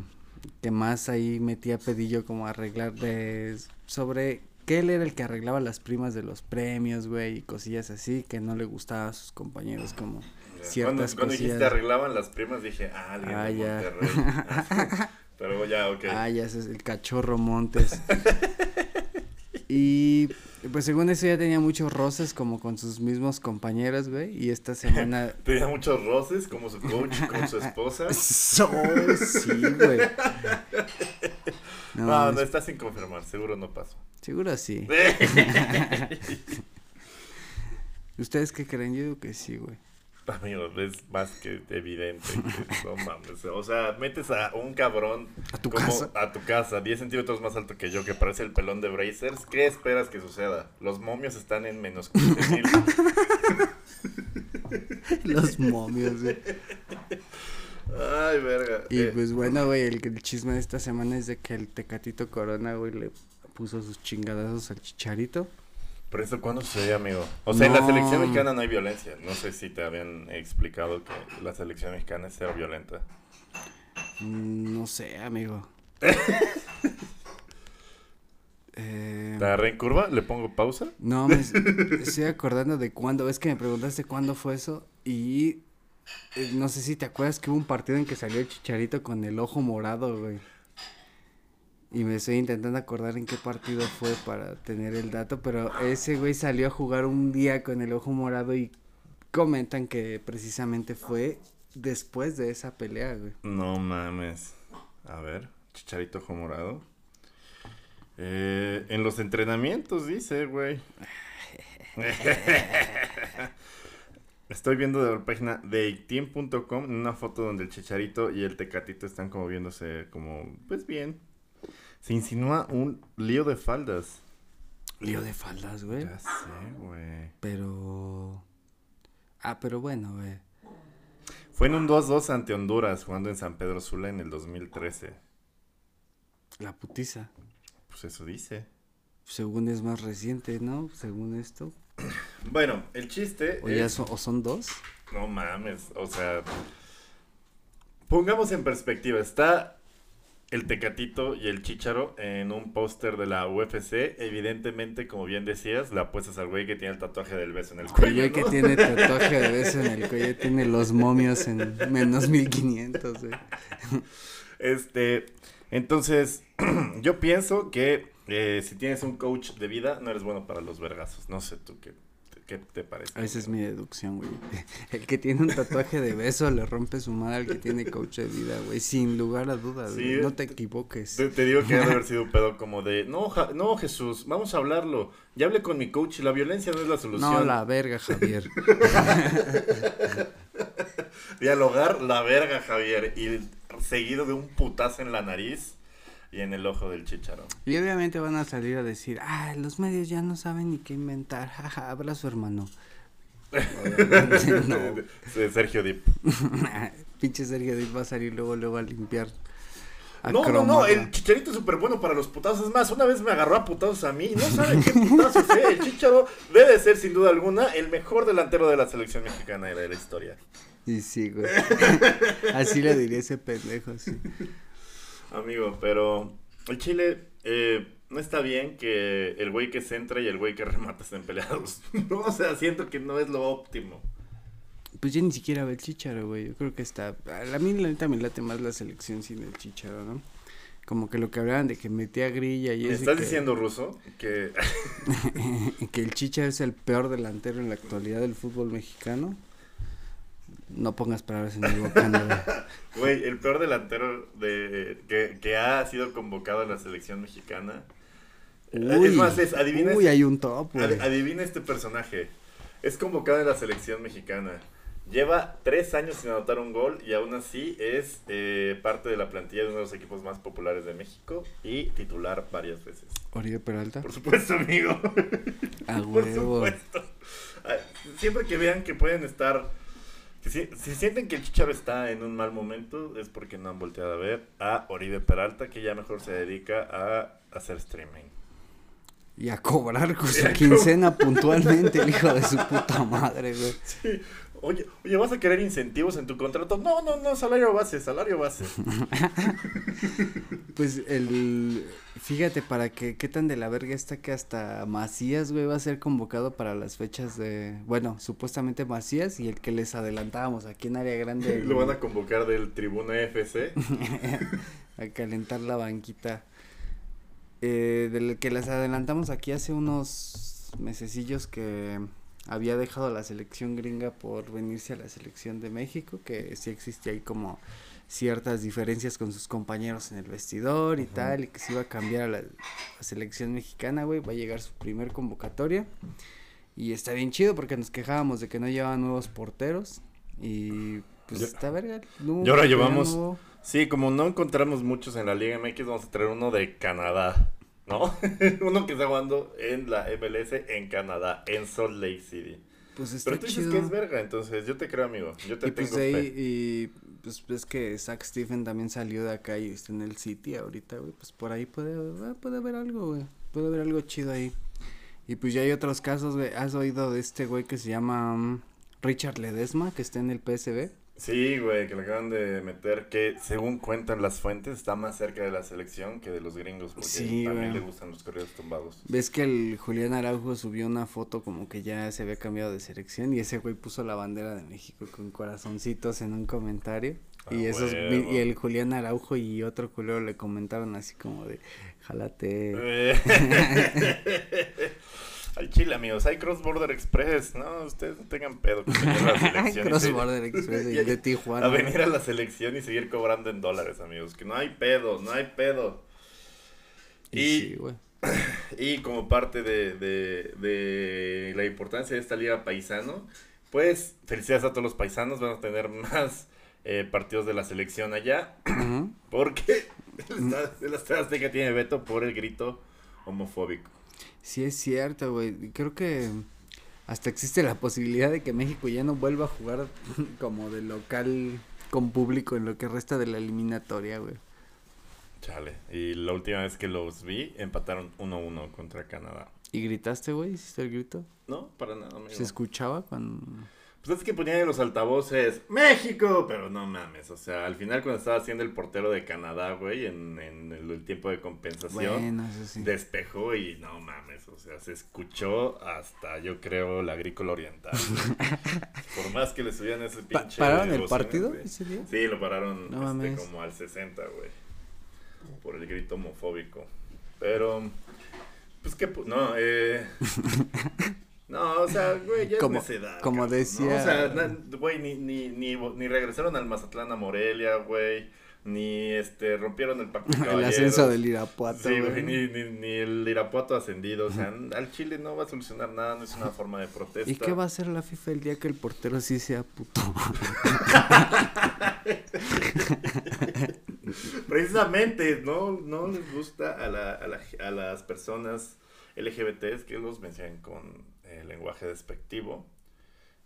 que más ahí metía pedillo como arreglar de sobre que él era el que arreglaba las primas de los premios, güey, y cosillas así que no le gustaba a sus compañeros como ciertas cuando, cuando dijiste arreglaban las primas dije, ah, alguien ah, ya. Pero ya, ok. Ah, ya ese es el cachorro Montes. y pues según eso ya tenía muchos roces como con sus mismos compañeros, güey. Y esta semana. tenía muchos roces como su coach con su esposa. sí, güey. No, no, está sin confirmar, seguro no pasó. Seguro sí. ¿Ustedes qué creen? Yo digo que sí, güey. Amigo, es más que evidente que no mames. O sea, metes a un cabrón a tu casa, a tu casa, 10 centímetros más alto que yo, que parece el pelón de Brazers. ¿Qué esperas que suceda? Los momios están en menos 15 mil. Los momios, güey. Ay, verga. Y eh. pues bueno, güey, el, el, chisme de esta semana es de que el Tecatito Corona, güey, le puso sus chingadazos al chicharito. ¿Pero eso cuándo sucede, amigo? O sea, en la selección mexicana no hay violencia. No sé si te habían explicado que la selección mexicana es cero violenta. Mm, no sé, amigo. eh... ¿Te agarré en curva? ¿Le pongo pausa? No, me estoy acordando de cuándo. Es que me preguntaste cuándo fue eso. Y eh, no sé si te acuerdas que hubo un partido en que salió el chicharito con el ojo morado, güey. Y me estoy intentando acordar en qué partido fue para tener el dato, pero ese güey salió a jugar un día con el ojo morado y comentan que precisamente fue después de esa pelea, güey. No mames. A ver, chicharito ojo morado. Eh, en los entrenamientos, dice, güey. Estoy viendo de la página de team.com una foto donde el chicharito y el tecatito están como viéndose como, pues bien, se insinúa un lío de faldas. Lío de faldas, güey. Ya sé, güey. Pero. Ah, pero bueno, güey. Fue en un 2-2 ante Honduras, jugando en San Pedro Sula en el 2013. La putiza. Pues eso dice. Según es más reciente, ¿no? Según esto. Bueno, el chiste. ¿O, ya son, ¿O son dos? No mames, o sea. Pongamos en perspectiva, está el Tecatito y el Chicharo en un póster de la UFC. Evidentemente, como bien decías, la apuestas al güey que tiene el tatuaje del beso en el cuello. El güey que tiene tatuaje de beso en el cuello tiene los momios en menos 1500, güey. Este, entonces, yo pienso que eh, si tienes un coach de vida, no eres bueno para los vergazos. No sé tú qué ¿Qué te parece? Esa es mi deducción, güey. El que tiene un tatuaje de beso le rompe su madre al que tiene coach de vida, güey. Sin lugar a dudas, No te equivoques. Te, digo que debe haber sido un pedo como de, no, no, Jesús, vamos a hablarlo. Ya hablé con mi coach y la violencia no es la solución. No, la verga, Javier. Dialogar la verga, Javier. Y seguido de un putazo en la nariz y en el ojo del chicharo. Y obviamente van a salir a decir, ah, los medios ya no saben ni qué inventar, jaja, abrazo hermano. no. Sergio Dip. Pinche Sergio Dip va a salir luego, luego a limpiar. no, no, no, el chicharito es súper bueno para los putazos. Es más, una vez me agarró a putazos a mí. No saben qué putazos es. El chicharo debe ser, sin duda alguna, el mejor delantero de la selección mexicana de la historia. Y sí, güey. Así le diría ese pendejo, sí. Amigo, pero el Chile eh, no está bien que el güey que centra y el güey que remata estén peleados. no, o sea, siento que no es lo óptimo. Pues yo ni siquiera veo el Chicharo, güey. Yo creo que está. A mí, la neta, me late más la selección sin el Chicharo, ¿no? Como que lo que hablaban de que metía grilla y ¿Me estás diciendo, Ruso, que. que el Chicharo es el peor delantero en la actualidad del fútbol mexicano. No pongas palabras en mi boca, Güey, el peor delantero de que, que, ha sido convocado a la selección mexicana. Uy, es más, es, adivina. Uy, hay un top, adivina este personaje. Es convocado en la selección mexicana. Lleva tres años sin anotar un gol y aún así es eh, parte de la plantilla de uno de los equipos más populares de México y titular varias veces. Oribe Peralta. Por supuesto, amigo. A Por supuesto. Siempre que vean que pueden estar si, sienten que el Chicharo está en un mal momento, es porque no han volteado a ver a Oribe Peralta, que ya mejor se dedica a hacer streaming. Y a cobrar con su quincena puntualmente, el hijo de su puta madre, güey. Sí. Oye, oye, ¿vas a querer incentivos en tu contrato? No, no, no, salario base, salario base. pues el, fíjate para que, qué tan de la verga está que hasta Macías, güey, va a ser convocado para las fechas de, bueno, supuestamente Macías y el que les adelantábamos aquí en área grande. Lo van a convocar del Tribuna FC. a calentar la banquita. Eh, del que les adelantamos aquí hace unos mesecillos que había dejado la selección gringa por venirse a la selección de México, que sí existía ahí como ciertas diferencias con sus compañeros en el vestidor y tal, y que se iba a cambiar a la, selección mexicana, güey, va a llegar su primer convocatoria. Y está bien chido porque nos quejábamos de que no llevaban nuevos porteros y pues está verga. y ahora llevamos, sí, como no encontramos muchos en la Liga MX, vamos a traer uno de Canadá. ¿No? Uno que está jugando en la MLS en Canadá, en Salt Lake City. Pues está Pero tú dices que es verga, entonces yo te creo, amigo. Yo te y pues tengo ahí, Y pues es que Zach Stephen también salió de acá y está en el City ahorita, güey. Pues por ahí puede, ah, puede haber algo, güey. Puede haber algo chido ahí. Y pues ya hay otros casos, güey. ¿Has oído de este güey que se llama mm, Richard Ledesma, que está en el PSB? Sí, güey, que le acaban de meter, que según cuentan las fuentes, está más cerca de la selección que de los gringos, porque también le gustan los corridos tumbados. Ves que el Julián Araujo subió una foto como que ya se había cambiado de selección y ese güey puso la bandera de México con corazoncitos en un comentario. y ah, esos y el Julián Araujo y otro culero le comentaron así como de jalate. Al Chile, amigos, hay Cross Border Express. No, ustedes no tengan pedo. Cross Border Express de, Tijuana. A venir a la selección y seguir cobrando en dólares, amigos. Que no hay pedo, no hay pedo. Y, y como parte de, de, de la importancia de esta liga paisano, pues felicidades a todos los paisanos. Van a tener más eh, partidos de la selección allá. Porque el Azteca tiene veto por el grito homofóbico. Sí es cierto, güey. Creo que hasta existe la posibilidad de que México ya no vuelva a jugar como de local con público en lo que resta de la eliminatoria, güey. Chale. Y la última vez que los vi, empataron 1-1 contra Canadá. ¿Y gritaste, güey? ¿Hiciste el grito? No, para nada, amigo. ¿Se escuchaba cuando...? Pues es que ponían en los altavoces ¡México! Pero no mames, o sea, al final cuando estaba haciendo el portero de Canadá, güey, en, el, tiempo de compensación, despejó y no mames, o sea, se escuchó hasta, yo creo, la agrícola oriental. Por más que le subían ese pinche... ¿Pararon el partido ese día? Sí, lo pararon este, como al 60, güey, por el grito homofóbico. Pero, pues que, no, eh... No, o sea, güey, ya como, es necedad. Como decía. O sea, güey, ni, ni, ni, ni regresaron al Mazatlán a Morelia, güey. ni este rompieron el pacto El ascenso del Irapuato, Sí, güey. güey, ni, ni, ni el Irapuato ascendido. O sea, al Chile no va a solucionar nada, no es una forma de protesta. ¿Y qué va a hacer la FIFA el día que el portero sí sea puto? Precisamente, no, no les gusta a, la, a, la- a las personas LGBTs que los mencionen con eh, lenguaje despectivo.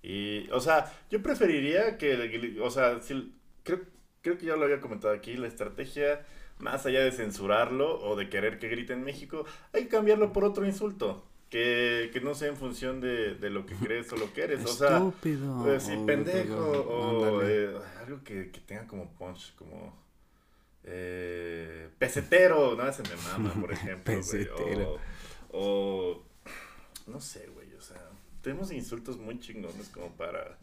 Y, o sea, yo preferiría que, o sea, si, creo, creo que ya lo había comentado aquí, la estrategia, más allá de censurarlo o de querer que grite en México, hay que cambiarlo por otro insulto. Que, que no sea en función de, de lo que crees o lo que eres. O sea, Estúpido. eh, sí, pendejo o eh, algo que, que tenga como punch, como eh, pesetero, ¿no? Se me mama, por ejemplo. Pesetero. O, o no sé, güey, tenemos insultos muy chingones como para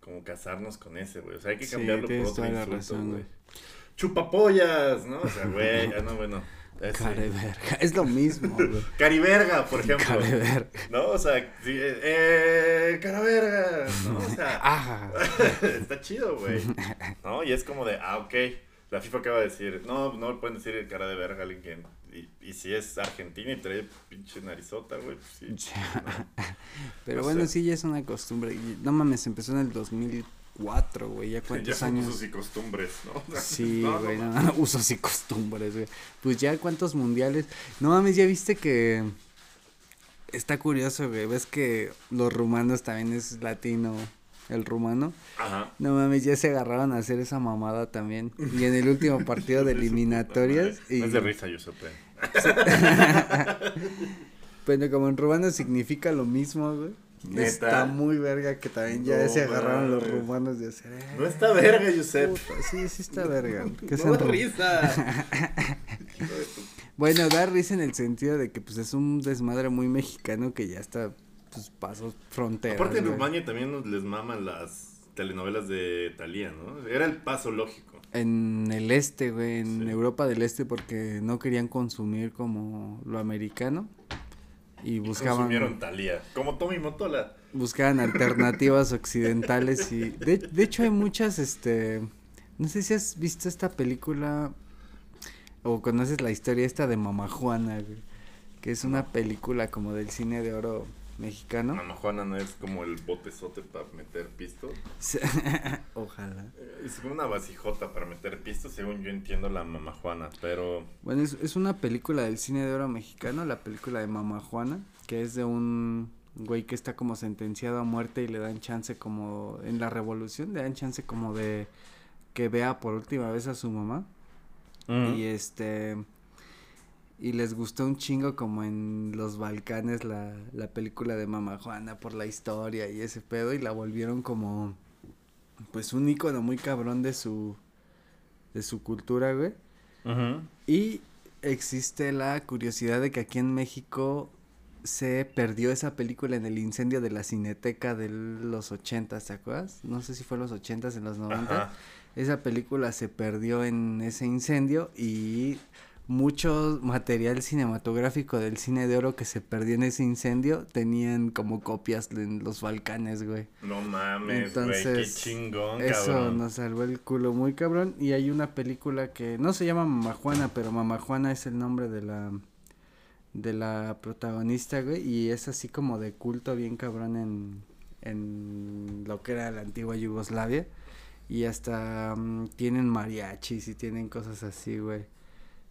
como casarnos con ese, güey. O sea, hay que Sí, cambiarlo por tienes otro insulto, razón, güey. Chupapollas, ¿no? O sea, güey, ah, no, bueno. ese. Care verga. Es lo mismo, güey. Cariverga, por ejemplo. Care verga. ¿No? O sea, sí, eh, eh, caraverga, ¿no? O sea. Está chido, güey. ¿No? Y es como de, ah, ok. La FIFA acaba de decir, no, no pueden decir cara de verga a alguien que. Y, y si es argentina y trae pinche narizota, güey, pues sí. Pero No bueno, sí, ya es una costumbre. No mames, empezó en el 2004, güey. ¿Ya Ya cuántos son años? usos y costumbres, ¿no? Sí, No, güey, no, no, usos y costumbres, güey. Pues ya cuántos mundiales. No mames, ya viste que está curioso, güey. Ves que los rumanos también es latino, el rumano. Ajá. No mames, ya se agarraron a hacer esa mamada también. Y en el último partido de eliminatorias. madre. y... No es de risa, yo Bueno, como en rumano significa lo mismo, güey. ¿Neta? Está muy verga que también ya No se agarraron los rumanos de hacer. eh, No está verga, Josep. puta, Sí, sí está verga. que No da risa. Bueno, da risa en el sentido de que pues es un desmadre muy mexicano que ya está pues pasó fronteras. Aparte en. Rumania también nos les maman las telenovelas de Thalía, ¿no? Era el paso lógico. En el este, güey, en Sí. Europa del Este porque no querían consumir como lo americano y buscaban Consumieron Thalía. Como Tommy Motola. buscaban alternativas occidentales y de, de hecho hay muchas este no sé si has visto esta película o conoces la historia esta de Mama Juana güey, que es una película como del cine de oro mexicano Juana no es como el botezote para meter pisto. ojalá Eh, Es como una vasijota para meter pisto, según yo entiendo la mamá Juana, pero... bueno es, es una película del cine de oro mexicano la película de Mama Juana que es de un güey que está como sentenciado a muerte y le dan chance como en la revolución le dan chance como de que vea por última vez a su mamá Y este. Y les gustó un chingo como en los Balcanes la, la película de Mama Juana por la historia y ese pedo y la volvieron como pues un icono muy cabrón de su de su cultura, güey. Y existe la curiosidad de que aquí en México se perdió esa película en el incendio de la Cineteca de los ochentas, ¿te acuerdas? No sé si fue en los ochentas, en los noventas. Ajá. Esa película se perdió en ese incendio y mucho material cinematográfico del cine de oro que se perdió en ese incendio tenían como copias en los Balcanes, güey. No mames, güey, qué Entonces, chingón, Eso cabrón. nos salvó el culo muy cabrón. Y hay una película que no se llama Mama Juana, pero Mama Juana es el nombre de la de la protagonista, güey, y es así como de culto bien cabrón en en lo que era la antigua Yugoslavia y hasta mm, tienen mariachis y tienen cosas así, güey.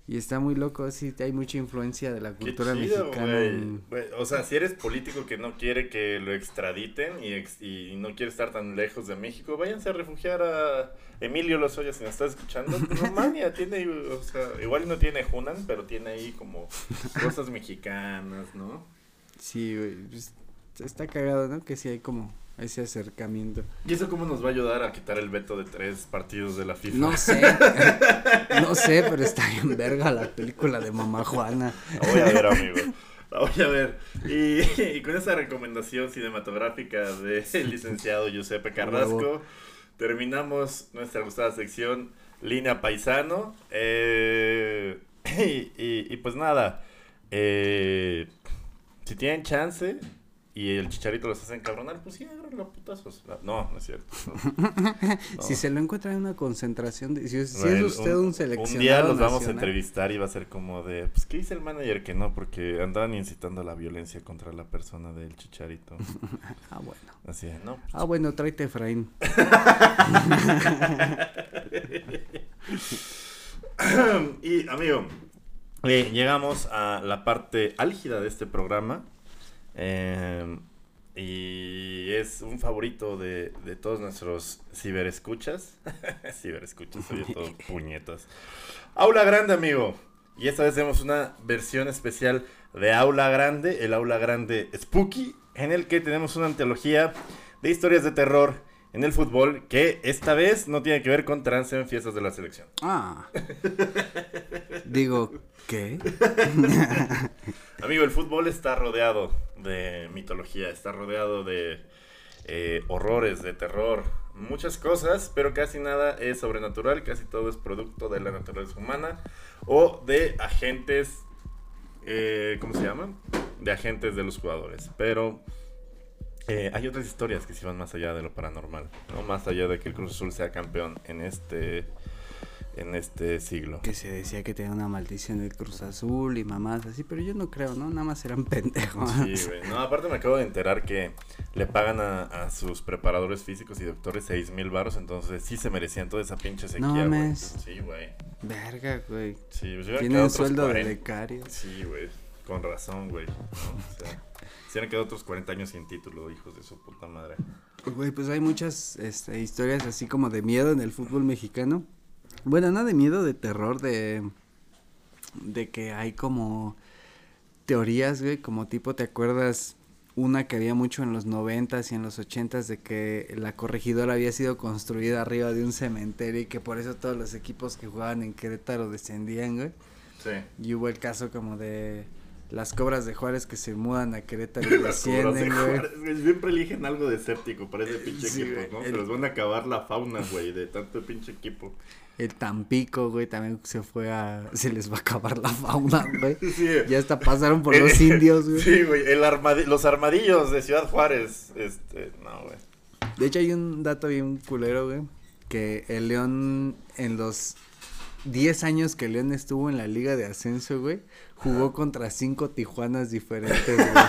Y está muy loco, sí, hay mucha influencia de la Qué cultura chido, mexicana en- O sea, si eres político que no quiere que lo extraditen y, ex- y no quiere estar tan lejos de México, váyanse a refugiar a Emilio Lozoya si nos estás escuchando. Rumania tiene, o sea, igual no tiene Hunan, pero tiene ahí como cosas mexicanas, ¿no? Sí, güey, pues, está cagado, ¿no? Que sí hay como ese acercamiento. ¿Y eso cómo nos va a ayudar a quitar el veto de tres partidos de la FIFA? No sé, no sé, pero está bien verga la película de Mamá Juana. La voy a ver, amigo. La voy a ver. Y, y con esa recomendación cinematográfica del licenciado Giuseppe Carrasco, terminamos nuestra gustada sección Línea Paisano. Eh, y, y- y pues nada, eh, si tienen chance, y el chicharito los hace encabronar, pues sí, agarran los putazos. No, no es cierto. Si se lo encuentra en una concentración, de, si, es usted un, seleccionado Un día los vamos a entrevistar y va a ser como de, pues, ¿qué dice el manager que no? Porque andaban incitando la violencia contra la persona del chicharito. ah, bueno. Así es, ¿no? Ah, bueno, tráete Efraín. y, amigo, eh, llegamos a la parte álgida de este programa Em, y es un favorito de, de todos nuestros ciberescuchas. ciberescuchas, soy todos puñetas. Aula Grande, amigo. Y esta vez tenemos una versión especial de Aula Grande, el Aula Grande Spooky, en el que tenemos una antología de historias de terror en el fútbol que esta vez no tiene que ver con trance en fiestas de la selección. Ah. Digo, ¿qué? Amigo, el fútbol está rodeado de mitología, está rodeado de eh, horrores, de terror, muchas cosas, pero casi nada es sobrenatural, casi todo es producto de la naturaleza humana o de agentes, eh, ¿cómo se llaman? De agentes de los jugadores. Pero eh, hay otras historias que se van más allá de lo paranormal, no más allá de que el Cruz Azul sea campeón en este en este siglo. Que se decía que tenía una maldición del Cruz Azul y mamás así, pero yo no creo, ¿no? Nada más eran pendejos. Sí, güey. No, aparte me acabo de enterar que le pagan a, sus preparadores físicos y doctores seis mil baros, entonces sí se merecían toda esa pinche sequía, no, güey. Sí, güey. Verga, güey. Sí, pues Tienen sueldo de becario. Sí, güey. Con razón, güey. O sea, se han quedado otros 40 años sin título, hijos de su puta madre. Güey, pues hay muchas este, historias así como de miedo en el fútbol mexicano. Bueno, nada de miedo, de terror, de. de que hay como teorías, güey, como tipo, ¿te acuerdas? Una que había mucho en los noventas y en los ochentas de que la corregidora había sido construida arriba de un cementerio y que por eso todos los equipos que jugaban en Querétaro descendían, güey. Sí. Y hubo el caso como de las cobras de Juárez que se mudan a Querétaro y descienden, güey. Siempre eligen algo desértico para ese pinche equipo, ¿no? Se los van a acabar la fauna, güey, de tanto pinche equipo. El Tampico, güey, también se fue a... Se les va a acabar la fauna, güey. Sí. Ya hasta pasaron por los indios, güey. Sí, güey. El los armadillos de Ciudad Juárez. Este, no, güey. De hecho, hay un dato bien culero, güey. Que el León en los 10 años que León estuvo en la Liga de Ascenso, güey, jugó contra cinco Tijuanas diferentes, güey.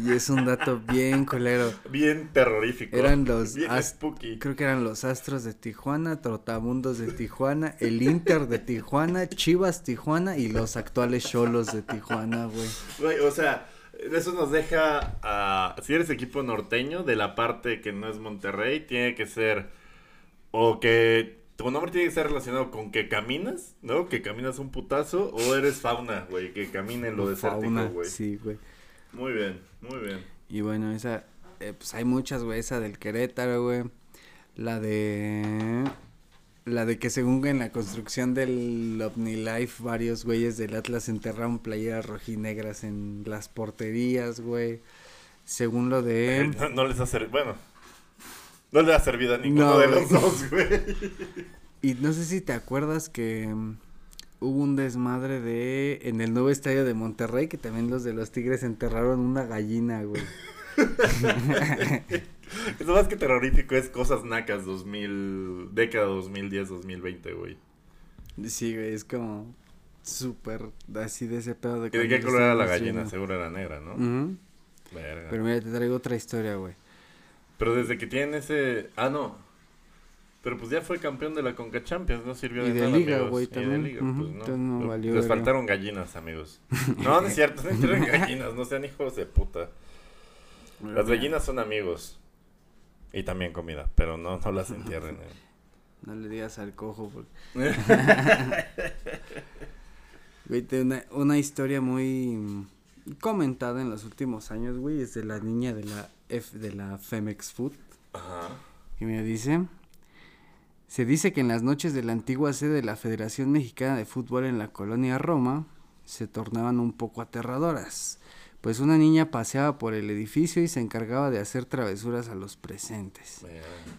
Y es un dato bien colero. Bien terrorífico. Eran los spooky. Creo que eran los Astros de Tijuana, Trotamundos de Tijuana, el Inter de Tijuana, Chivas Tijuana y los actuales Cholos de Tijuana, güey. Güey, o sea, eso nos deja a si eres equipo norteño de la parte que no es Monterrey, tiene que ser o que tu nombre tiene que ser relacionado con que caminas, ¿no? Que caminas un putazo o eres fauna, güey, que camina en lo desértico, güey. Sí, güey. Muy bien, muy bien. Y bueno, esa, eh, pues hay muchas, güey, esa del Querétaro, güey. La de... La de que según en la construcción del OmniLife varios güeyes del Atlas enterraron playeras rojinegras en las porterías, güey. Según lo de... No, les ha servido, bueno, no le ha servido a ninguno de los dos, güey. Y no sé si te acuerdas que hubo un desmadre de en el nuevo estadio de Monterrey que también los de los Tigres enterraron una gallina, güey. Eso más que terrorífico es cosas nacas 2000, década 2010, 2020, güey. Sí, güey, es como súper así de ese pedo de ¿De qué color era la gallina? Seguro era negra, ¿no? Pero mira, te traigo otra historia, güey. Pero desde que tienen ese... Ah, no. Pero pues ya fue campeón de la Conca Champions, no sirvió de, de nada, Liga, güey, también. Y de Liga, pues no. Les faltaron gallinas, amigos. No, no es cierto, no tienen gallinas, no sean hijos de puta. Las gallinas son amigos. Y también comida, pero no, no las entierren. Eh. No le digas al cojo. Porque... una, una historia muy comentada en los últimos años, güey, es de la niña de la F, de la Femex Food. Ajá. Y me dice, se dice que en las noches de la antigua sede de la Federación Mexicana de Fútbol en la colonia Roma se tornaban un poco aterradoras, pues una niña paseaba por el edificio y se encargaba de hacer travesuras a los presentes.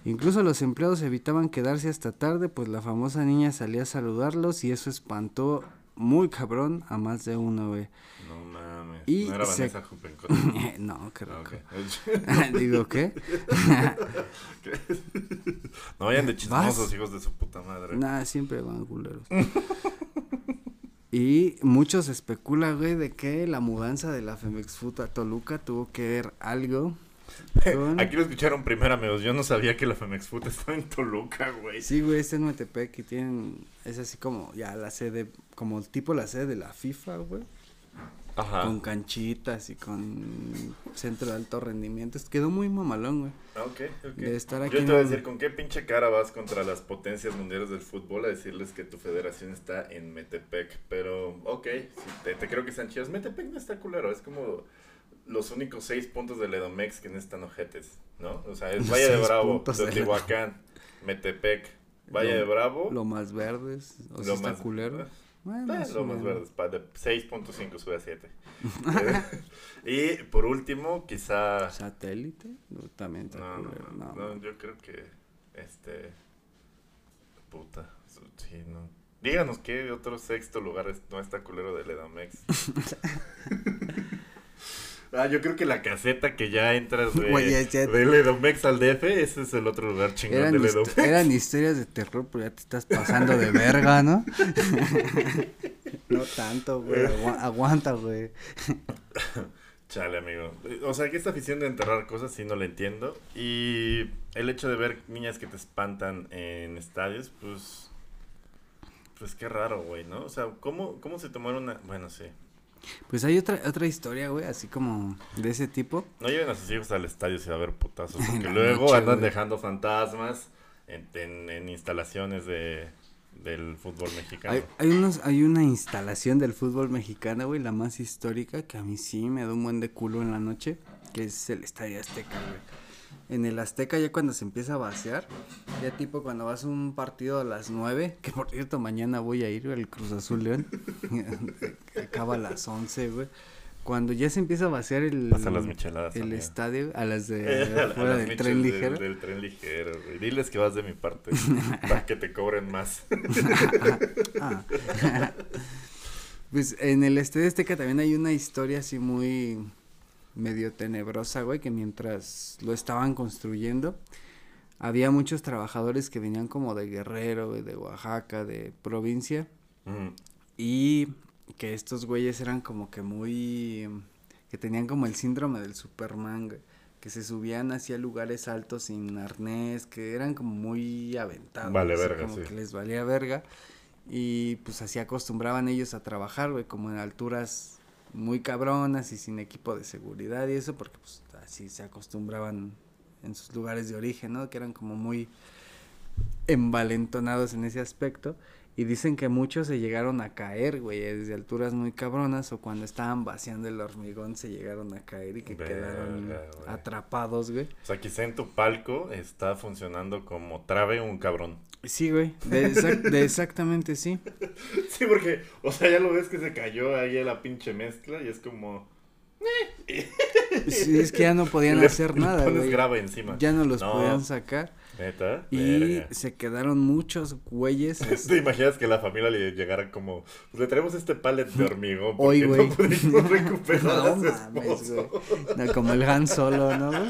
Incluso los empleados evitaban quedarse hasta tarde, pues la famosa niña salía a saludarlos y eso espantó muy cabrón a más de uno, güey. No mames. Y no era se- Vanessa no, creo. Ah, ok. Digo, ¿qué? no vayan de chismosos, ¿Vas? hijos de su puta madre. Nada, siempre van culeros. y muchos especulan, güey, de que la mudanza de la Femex Food a Toluca tuvo que ver algo. Aquí lo escucharon primero, amigos. Yo no sabía que la Femex Food estaba en Toluca, güey. Sí, güey, está en Metepec y tienen... Es así como ya la sede, como tipo la sede de la FIFA, güey. Ajá. Con canchitas y con centro de alto rendimiento. Quedó muy mamalón, güey. Ah, ok, ok. De estar aquí Yo te voy a decir, ¿con qué pinche cara vas contra las potencias mundiales del fútbol a decirles que tu federación está en Metepec? Pero, ok, sí, te, te creo que están chidos. Metepec no está culero, es como los únicos seis puntos del Edomex que no están ojetes, ¿no? O sea, es Los Valle de Bravo, Teotihuacán, Metepec, Valle Lo- de Bravo. Lo más verdes, o lo está más- culero. Bueno, Eh, lo más verdes, de 6.5 sube a 7. y por último, quizá... ¿Satélite? No, también está No, no, culero. no, No, no, yo creo que este puta, sí, no. Díganos qué otro sexto lugar no está culero del Edomex. ah, yo creo que la caseta que ya entras de, Güey, ya- ya- del Edomex al DF, ese es el otro lugar chingón Eran, del hist- Edomex. eran historias de terror, pero ya te estás pasando de verga, ¿no? no tanto, güey. agua- aguanta, güey. Chale, amigo. O sea, que esta afición de enterrar cosas sí no la entiendo. Y el hecho de ver niñas que te espantan en estadios, pues. Pues qué raro, güey, ¿no? O sea, ¿cómo, cómo se tomaron una. Bueno, sí. Pues hay otra otra historia, güey, así como de ese tipo. No lleven a sus hijos al estadio si va a haber putazos. Porque luego noche, andan güey. dejando fantasmas en, en, en instalaciones de, del fútbol mexicano. Hay, hay, unos, hay una instalación del fútbol mexicano, güey, la más histórica, que a mí sí me da un buen de culo en la noche, que es el Estadio Azteca, güey. En el Azteca ya cuando se empieza a vaciar, ya tipo cuando vas a un partido a las 9, que por cierto mañana voy a ir al Cruz Azul León, acaba a las 11, güey. Cuando ya se empieza a vaciar el, las micheladas. el estadio, a las de Eh, fuera del tren ligero. Del, tren ligero, güey. Diles que vas de mi parte. para que te cobren más. Ah. pues en el Estadio Azteca también hay una historia así muy medio tenebrosa, güey, que mientras lo estaban construyendo, había muchos trabajadores que venían como de Guerrero, güey, de Oaxaca, de provincia, Mm. y que estos güeyes eran como que muy, que tenían como el síndrome del Superman, güey, que se subían hacia lugares altos sin arnés, que eran como muy aventados. Vale así verga, como sí. que les valía verga. Y pues así acostumbraban ellos a trabajar, güey, como en alturas muy cabronas y sin equipo de seguridad y eso, porque pues así se acostumbraban en sus lugares de origen, ¿no? Que eran como muy envalentonados en ese aspecto. Y dicen que muchos se llegaron a caer, güey, desde alturas muy cabronas o cuando estaban vaciando el hormigón se llegaron a caer y que quedaron atrapados, güey. O sea, quizá en tu palco está funcionando como trabe un cabrón. Sí, güey, de, exac- de exactamente sí. Sí, porque, o sea, ya lo ves que se cayó ahí a la pinche mezcla y es como. Sí, es que ya no podían le- hacer le nada, güey. grave encima. Ya no los No. podían sacar. Neta. Y Verga. se quedaron muchos güeyes. ¿Te imaginas que la familia le llegara como, pues le traemos este pallet de hormigón porque Hoy, güey. no pudimos recuperar No a su mames, esposo? güey. No, como el Han Solo, ¿no, güey?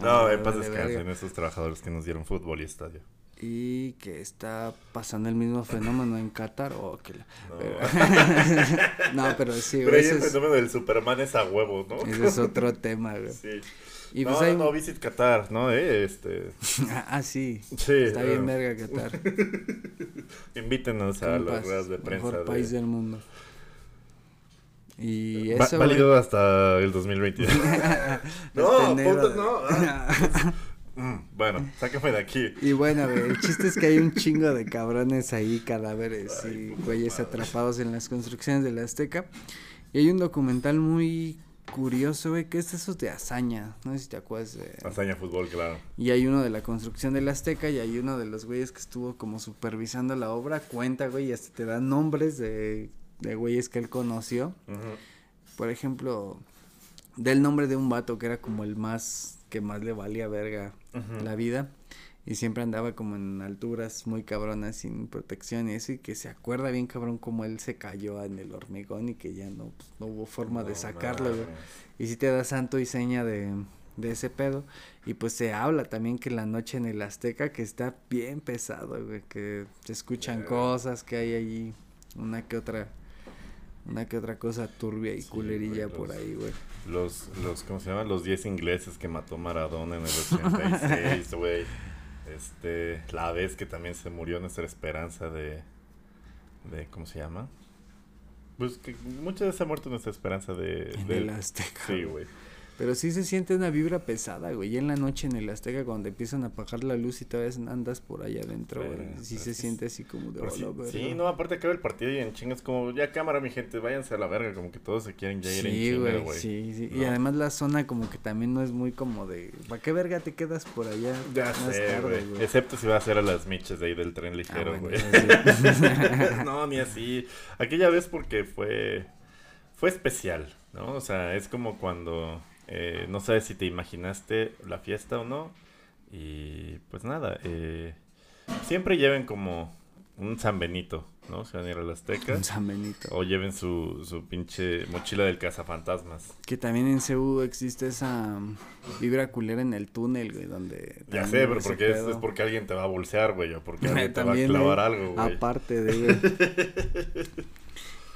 No, Ah, en paz vale, descansen verga. esos trabajadores que nos dieron fútbol y estadio. Y que está pasando el mismo fenómeno en Qatar. Oh, que la- No. pero- no, pero sí, Pero güey, ahí ese el es, fenómeno del Superman es a huevo, ¿no? ese es otro tema, güey. Sí. Y no, pues no, hay... no, Visit Qatar, ¿no? Eh, este, Ah, sí. sí. Está bien verga Qatar. Invítenos a las ruedas de prensa. Mejor de- país del mundo. Y güey. válido hasta el 2022. no, puto, de- no. ah. Mm, bueno, sácame de aquí. Y bueno, güey, el chiste es que hay un chingo de cabrones ahí, cadáveres y güeyes atrapados en las construcciones de la Azteca. Y hay un documental muy curioso, güey, que es eso de hazaña. No sé si te acuerdas de... Hazaña fútbol, claro. Y hay uno de la construcción de la Azteca y hay uno de los güeyes que estuvo como supervisando la obra. Cuenta, güey, y hasta te dan nombres de, de güeyes que él conoció. Por ejemplo, del nombre de un vato que era como el más, que más le valía verga la vida. Y siempre andaba como en alturas muy cabronas sin protección y eso y que se acuerda bien cabrón como él se cayó en el hormigón y que ya no, pues, no hubo forma de sacarlo. Y si te da santo y seña de, de ese pedo. Y pues se habla también que la noche en el Azteca que está bien pesado, güey, que se escuchan cosas, que hay ahí una que otra una que otra cosa turbia y culerilla por ahí, güey. Los, los, ¿cómo se llaman? Los 10 ingleses que mató Maradona en el 86, güey. Este, la vez que también se murió nuestra esperanza de, de ¿cómo se llama? Pues que muchas veces ha muerto nuestra esperanza de... En de- el Azteca. Sí, güey. Pero sí se siente una vibra pesada, güey. Y en la noche en el Azteca, cuando empiezan a apagar la luz y todavía andas por allá adentro, Pero, güey. Sí se sí siente así como de sí, "Hola, sí, verga". no, aparte acaba el partido y en chingas como, ya cámara mi gente, váyanse a la verga, como que todos se quieren ya ir en Sí, chinga, güey, güey. sí, sí. Y No. además la zona como que también no es muy como de... ¿Para qué verga te quedas por allá Ya más sé, tarde, güey. Excepto si va a ser a las miches de ahí del tren Ah, ligero, bueno, güey. no, ni así. Aquella vez porque fue fue especial, ¿no? O sea, es como cuando eh, no sabes si te imaginaste la fiesta o no. Y pues nada, eh, siempre lleven como un San Benito, ¿no? Se van a ir a la Azteca. Un San Benito. O lleven su, su pinche mochila del cazafantasmas. Que también en CU existe esa mm, vibra culera en el túnel, güey, donde... Ya sé, pero porque es, es porque alguien te va a bolsear, güey, o porque alguien te va a clavar güey, algo, güey. Aparte de,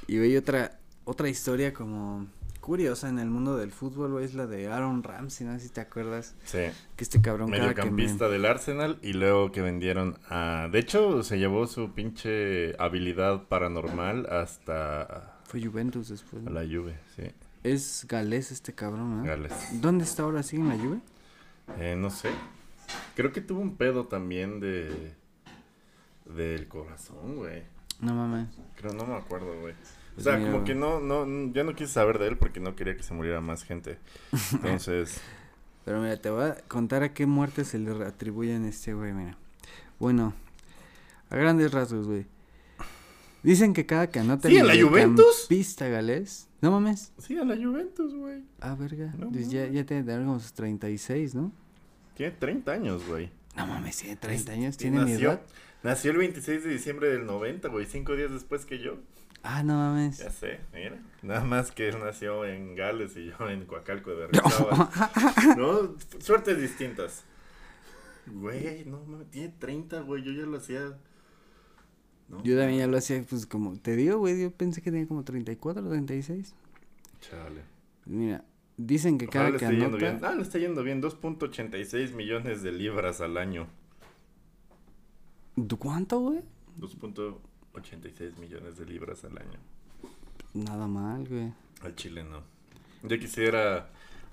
y güey, otra, otra historia como curiosa en el mundo del fútbol, güey, es la de Aaron Ramsey, no sé si te acuerdas. Sí. Que este cabrón me... mediocampista del Arsenal y luego que vendieron a... De hecho, se llevó su pinche habilidad paranormal hasta Fue Juventus después. a la Juve, sí. Es galés este cabrón, ¿no? Gales. ¿Dónde está ahora? ¿Sigue en la Juve? Eh, no sé. Creo que tuvo un pedo también de... Del corazón, güey. No mames. Creo, no me acuerdo, güey. O sea, como que no, no, yo no quise saber de él porque no quería que se muriera más gente. Entonces, Pero mira, te voy a contar a qué muerte se le atribuyen a este güey, mira. Bueno, a grandes rasgos, güey. Dicen que cada que anota ¿Sí, en la Juventus? Pista galés. No mames. sí, a la Juventus, güey. Ah, verga. No pues ya, ya tiene de algo sus 36, ¿no? Tiene 30 años, güey. No mames, tiene 30 años. Tiene mi edad. Nació el 26 de diciembre del 90, güey. Cinco días después que yo. Ah, no mames. Ya sé, mira. Nada más que él nació en Gales y yo en Coacalco de Berrizaba. no, suertes distintas. Güey, no mames, tiene 30, güey. Yo ya lo hacía. No, Yo también ya lo hacía, pues como te digo, güey, yo pensé que tenía como 34 o 36. Chale. Mira, dicen que Ojalá cada le que yendo anota... bien. Ah, le está yendo bien. 2.86 millones de libras al año. ¿Du ¿Cuánto, güey? 2.86 millones de libras al año. Nada mal, güey. Al Chile no. Yo quisiera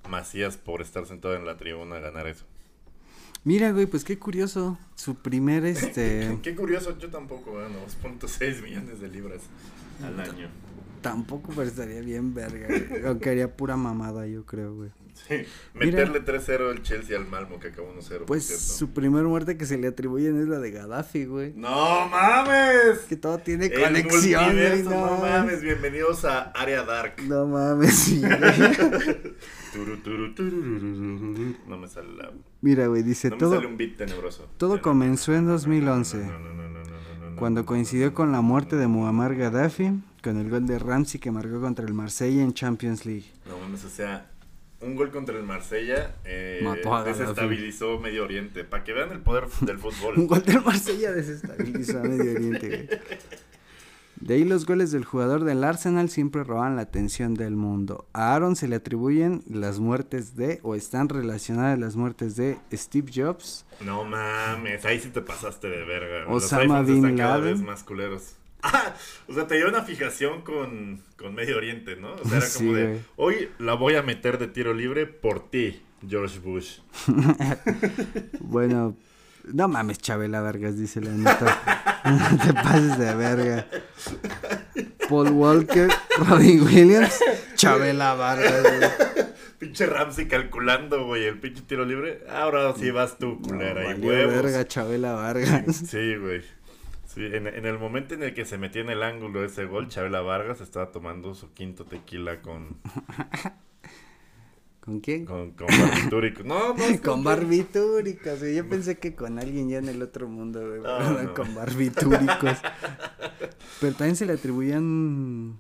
Macías por estar sentado en la tribuna ganar eso. Mira, güey, pues qué curioso. Su primer, este... Qué curioso, yo tampoco gano 2.6 millones de libras al año. Tampoco, pero estaría bien verga, güey. Aunque haría pura mamada, yo creo, güey. Sí, meterle 3-0 al Chelsea al Malmo que acabó 1-0. por Pues su primer muerte que se le atribuyen es la de Gaddafi, güey. ¡No mames! Que todo tiene El conexión, güey. No, no mames, bienvenidos a Área Dark. No mames, sí. No me sale la... Mira, güey, dice No me todo... sale un beat tenebroso. todo Ya, comenzó en 2011. No, no, no, no, no, no, no, no, Cuando no, coincidió no, con la no, muerte no, de no. Muammar Gaddafi, con el gol de Ramsey que marcó contra el Marsella en Champions League. No mames, o sea, un gol contra el Marsella eh, Mató a Gaddafi. desestabilizó Medio Oriente. Para que vean el poder del Un fútbol. gol del Marsella desestabilizó a Medio Oriente, güey. De ahí los goles del jugador del Arsenal siempre roban la atención del mundo. A Aaron se le atribuyen las muertes de, o están relacionadas las muertes de Steve Jobs, No mames, ahí sí te pasaste de verga. Los Osama iPhones Bin están cada Laden. vez más culeros. Ah, o sea, te dio una fijación con, con Medio Oriente, ¿no? O sea, era Sí, como de, güey. hoy la voy a meter de tiro libre por ti, George Bush. Bueno, no mames, Chabela Vargas, dice la neta. No te pases de verga. Paul Walker, Robin Williams, Chabela Vargas. güey. Pinche Ramsey calculando, güey, el pinche tiro libre. Ahora sí vas tú, culera, No, y huevos. verga, Chabela Vargas. Sí, güey. Sí, en, en el momento en el que se metió en el ángulo ese gol, Chabela Vargas estaba tomando su quinto tequila con, ¿Con quién? Con, con barbitúricos. No, no. con barbitúricos. Yo pensé que con alguien ya en el otro mundo, güey. No, no. Con barbitúricos. Pero también se le atribuían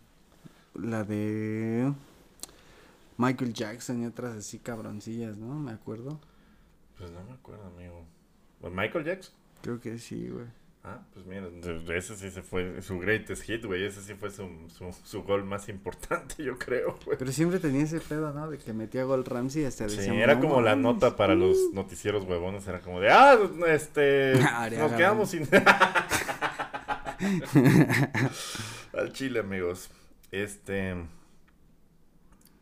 la de Michael Jackson y otras así cabroncillas, ¿no? Me acuerdo. Pues no me acuerdo, amigo. ¿Michael Jackson? Creo que sí, güey. Ah, pues mira, ese sí se fue su greatest hit, güey. Ese sí fue su, su, su gol más importante, yo creo, güey. Pero siempre tenía ese pedo, ¿no? De que metía gol Ramsey hasta Sí, era "No como la mames". nota para los noticieros huevones. Era como de, ah, este. Nos quedamos sin. Al chile, amigos. Este.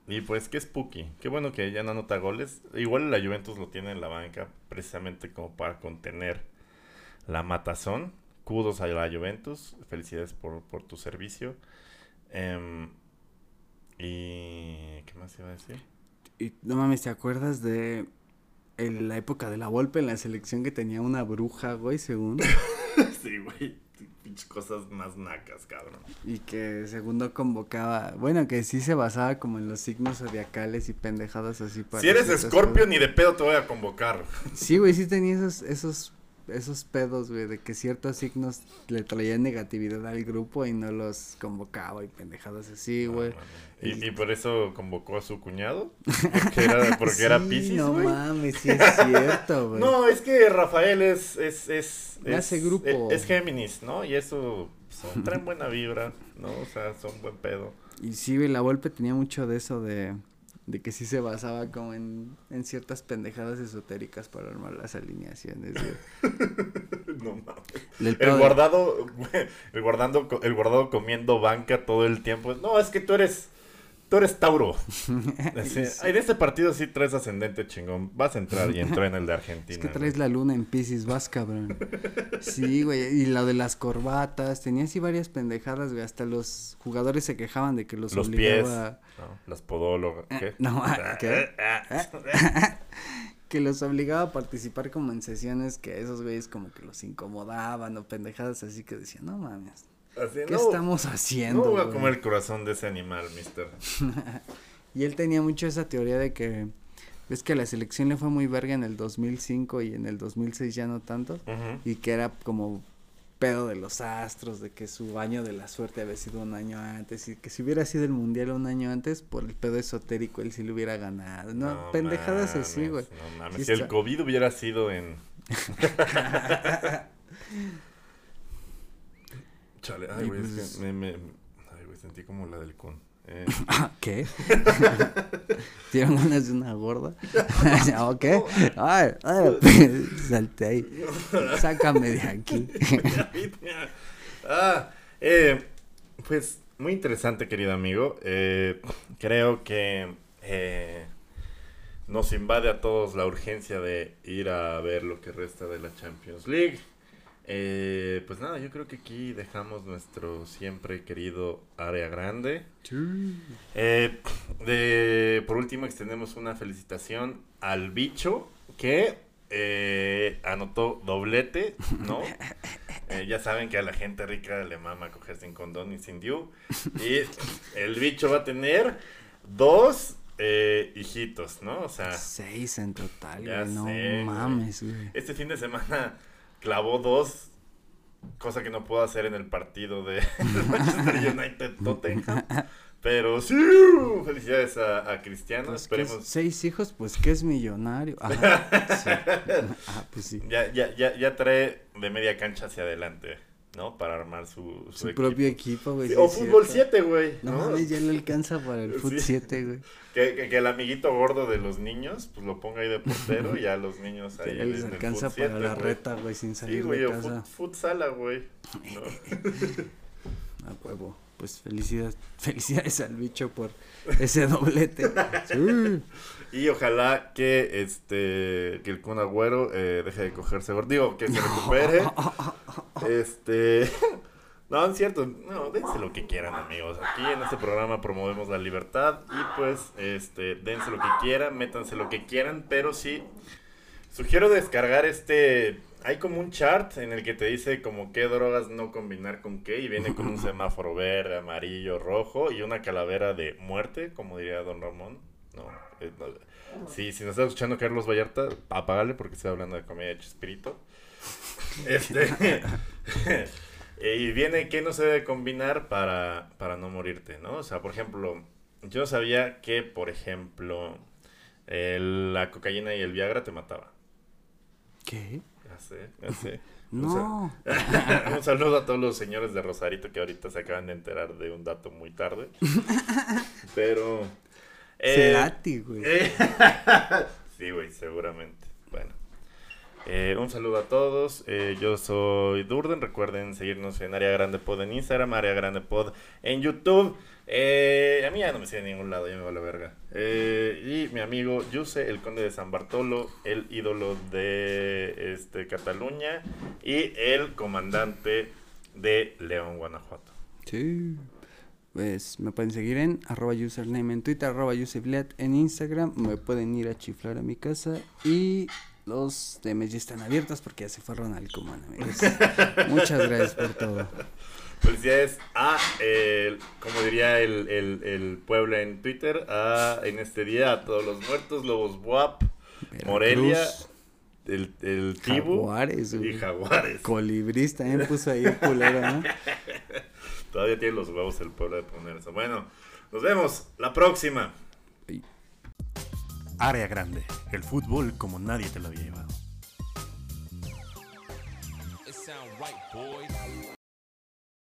Y pues, qué spooky. Qué bueno que ya no anota goles. Igual la Juventus lo tiene en la banca, precisamente como para contener la matazón. Kudos a la Juventus. Felicidades por, por tu servicio. Em, y. ¿Qué más iba a decir? Y no mames, ¿te acuerdas de en la época de la Volpe en la selección que tenía una bruja, güey, según? Sí, güey. Pinches cosas más nacas, cabrón. Y que segundo convocaba, bueno, que sí se basaba como en los signos zodiacales y pendejadas así para Si eres ciertas Scorpio, cosas. ni de pedo te voy a convocar. Sí, güey, sí tenía esos, esos, esos pedos, güey, de que ciertos signos le traían negatividad al grupo y no los convocaba y pendejadas así, güey. ¿Y, y por eso convocó a su cuñado. Porque era, porque era Pisces, no mames, sí es cierto, güey. No, es que Rafael es. es, es, Le hace es- grupo. Es, Géminis, ¿no? Y eso. Son, traen buena vibra, ¿no? O sea, son buen pedo. Y sí, güey, la Volpe tenía mucho de eso de, de que sí se basaba como en, en ciertas pendejadas esotéricas para armar las alineaciones. No mames. El guardado, el guardando, el guardado comiendo banca todo el tiempo. No, es que tú eres, tú eres Tauro. Así, Ay, de este partido sí traes ascendente chingón. Vas a entrar y entró en el de Argentina. Es que güey. traes la luna en Pisces, vas cabrón. Sí, güey, y lo de las corbatas, tenía así varias pendejadas, güey, hasta los jugadores se quejaban de que los, Los pies, obligaba... ¿no? Las podólogas. Eh, ¿Qué? no, ah, ¿qué? Ah, que los obligaba a participar como en sesiones que esos güeyes como que los incomodaban o pendejadas así que decían, no mames, Así, ¿qué no, estamos No haciendo? voy a güey?" comer el corazón de ese animal, mister. Y él tenía mucho esa teoría de que ves que a la selección le fue muy verga en el 2005 y en el 2006 ya no tanto y que era como pedo de los astros, de que su año de la suerte había sido un año antes y que si hubiera sido el mundial un año antes por el pedo esotérico él sí lo hubiera ganado. No, pendejadas así, mames, güey. No mames, si el COVID hubiera sido en. Chale, ay, güey, es que me, me. Ay, güey, sentí como la del con. Eh, ¿Qué? ¿Tienen ganas de una gorda? ¿O qué? Ay, ay, salte ahí. Sácame de aquí. ah, eh, pues muy interesante, querido amigo. Eh, creo que eh, nos invade a todos la urgencia de ir a ver lo que resta de la Champions League. Eh, pues nada, yo creo que aquí dejamos nuestro siempre querido área grande. Eh, de, por último, extendemos una felicitación al bicho que eh, anotó doblete, ¿no? Eh, ya saben que a la gente rica le mama coger sin condón y sin diu. Y el bicho va a tener dos eh, hijitos, ¿no? O sea, Seis en total, güey. No sé, mames, güey. este fin de semana clavó dos, cosa que no puedo hacer en el partido de Manchester United Tottenham. Pero sí, felicidades a, a Cristiano, Pues. Seis hijos, pues que es millonario. Ajá, sí. Ah, pues sí. Ya, ya, ya, ya trae de media cancha hacia adelante, ¿no? Para armar su, su, Su equipo. propio equipo, güey. Sí, sí o fútbol cierto. 7, güey. No, ¿no? mames, ya le alcanza para el Foot Sí. 7, güey. Que, que, que el amiguito gordo de los niños, pues lo ponga ahí de portero y ya los niños ahí en les el alcanza para 7, la güey. reta, güey, sin Sí, salir güey, de o casa. fut, futsala, güey. ¿no? A huevo. Pues felicidades, felicidades al bicho por ese doblete. Sí. Y ojalá que este que el Kun Agüero eh, deje de cogerse gordo. Digo, que se recupere. este. No, es cierto. No, dense lo que quieran, amigos. Aquí en este programa promovemos la libertad. Y pues, este, dense lo que quieran, métanse lo que quieran. Pero sí, sugiero descargar este. Hay como un chart en el que te dice como qué drogas no combinar con qué. Y viene con un semáforo verde, amarillo, rojo. Y una calavera de muerte, como diría Don Ramón. No, eh, no. Sí, si nos está escuchando Carlos Vallarta, apágale porque estoy hablando de comedia de Chespirito. Este. y viene que no se debe combinar para, para no morirte, ¿no? O sea, por ejemplo, yo sabía que, por ejemplo, el- la cocaína y el Viagra te mataba. ¿Qué? Ya sé, ya sé. No. Un saludo a todos los señores de Rosarito que ahorita se acaban de enterar de un dato muy tarde. Pero. Eh, Cerati, güey. eh, sí, güey, seguramente. Bueno. Eh, un saludo a todos. Eh, yo soy Durden. Recuerden seguirnos en Área Grande Pod en Instagram, Área Grande Pod en YouTube. Eh, a mí ya no me sigue en ningún lado, ya me va la verga. Y mi amigo Yuse, el conde de San Bartolo, el ídolo de este, Cataluña y el comandante de León, Guanajuato. Sí. Pues me pueden seguir en arroba username en Twitter, arroba usebliat en Instagram. Me pueden ir a chiflar a mi casa. Y los DMs ya están abiertos porque ya se fue Ronald Koeman, amigos. Muchas gracias por todo. Felicidades a, el- como diría el, el, el pueblo en Twitter, a, en este día a todos los muertos, Lobos Buap, Veracruz, Morelia, el, el Tibu Jaguares, y. Jaguares. Colibrís también puso ahí el culero, ¿no? Todavía tiene los huevos el pueblo de poner eso. Bueno, nos vemos la próxima. Área grande, el fútbol como nadie te lo había llevado.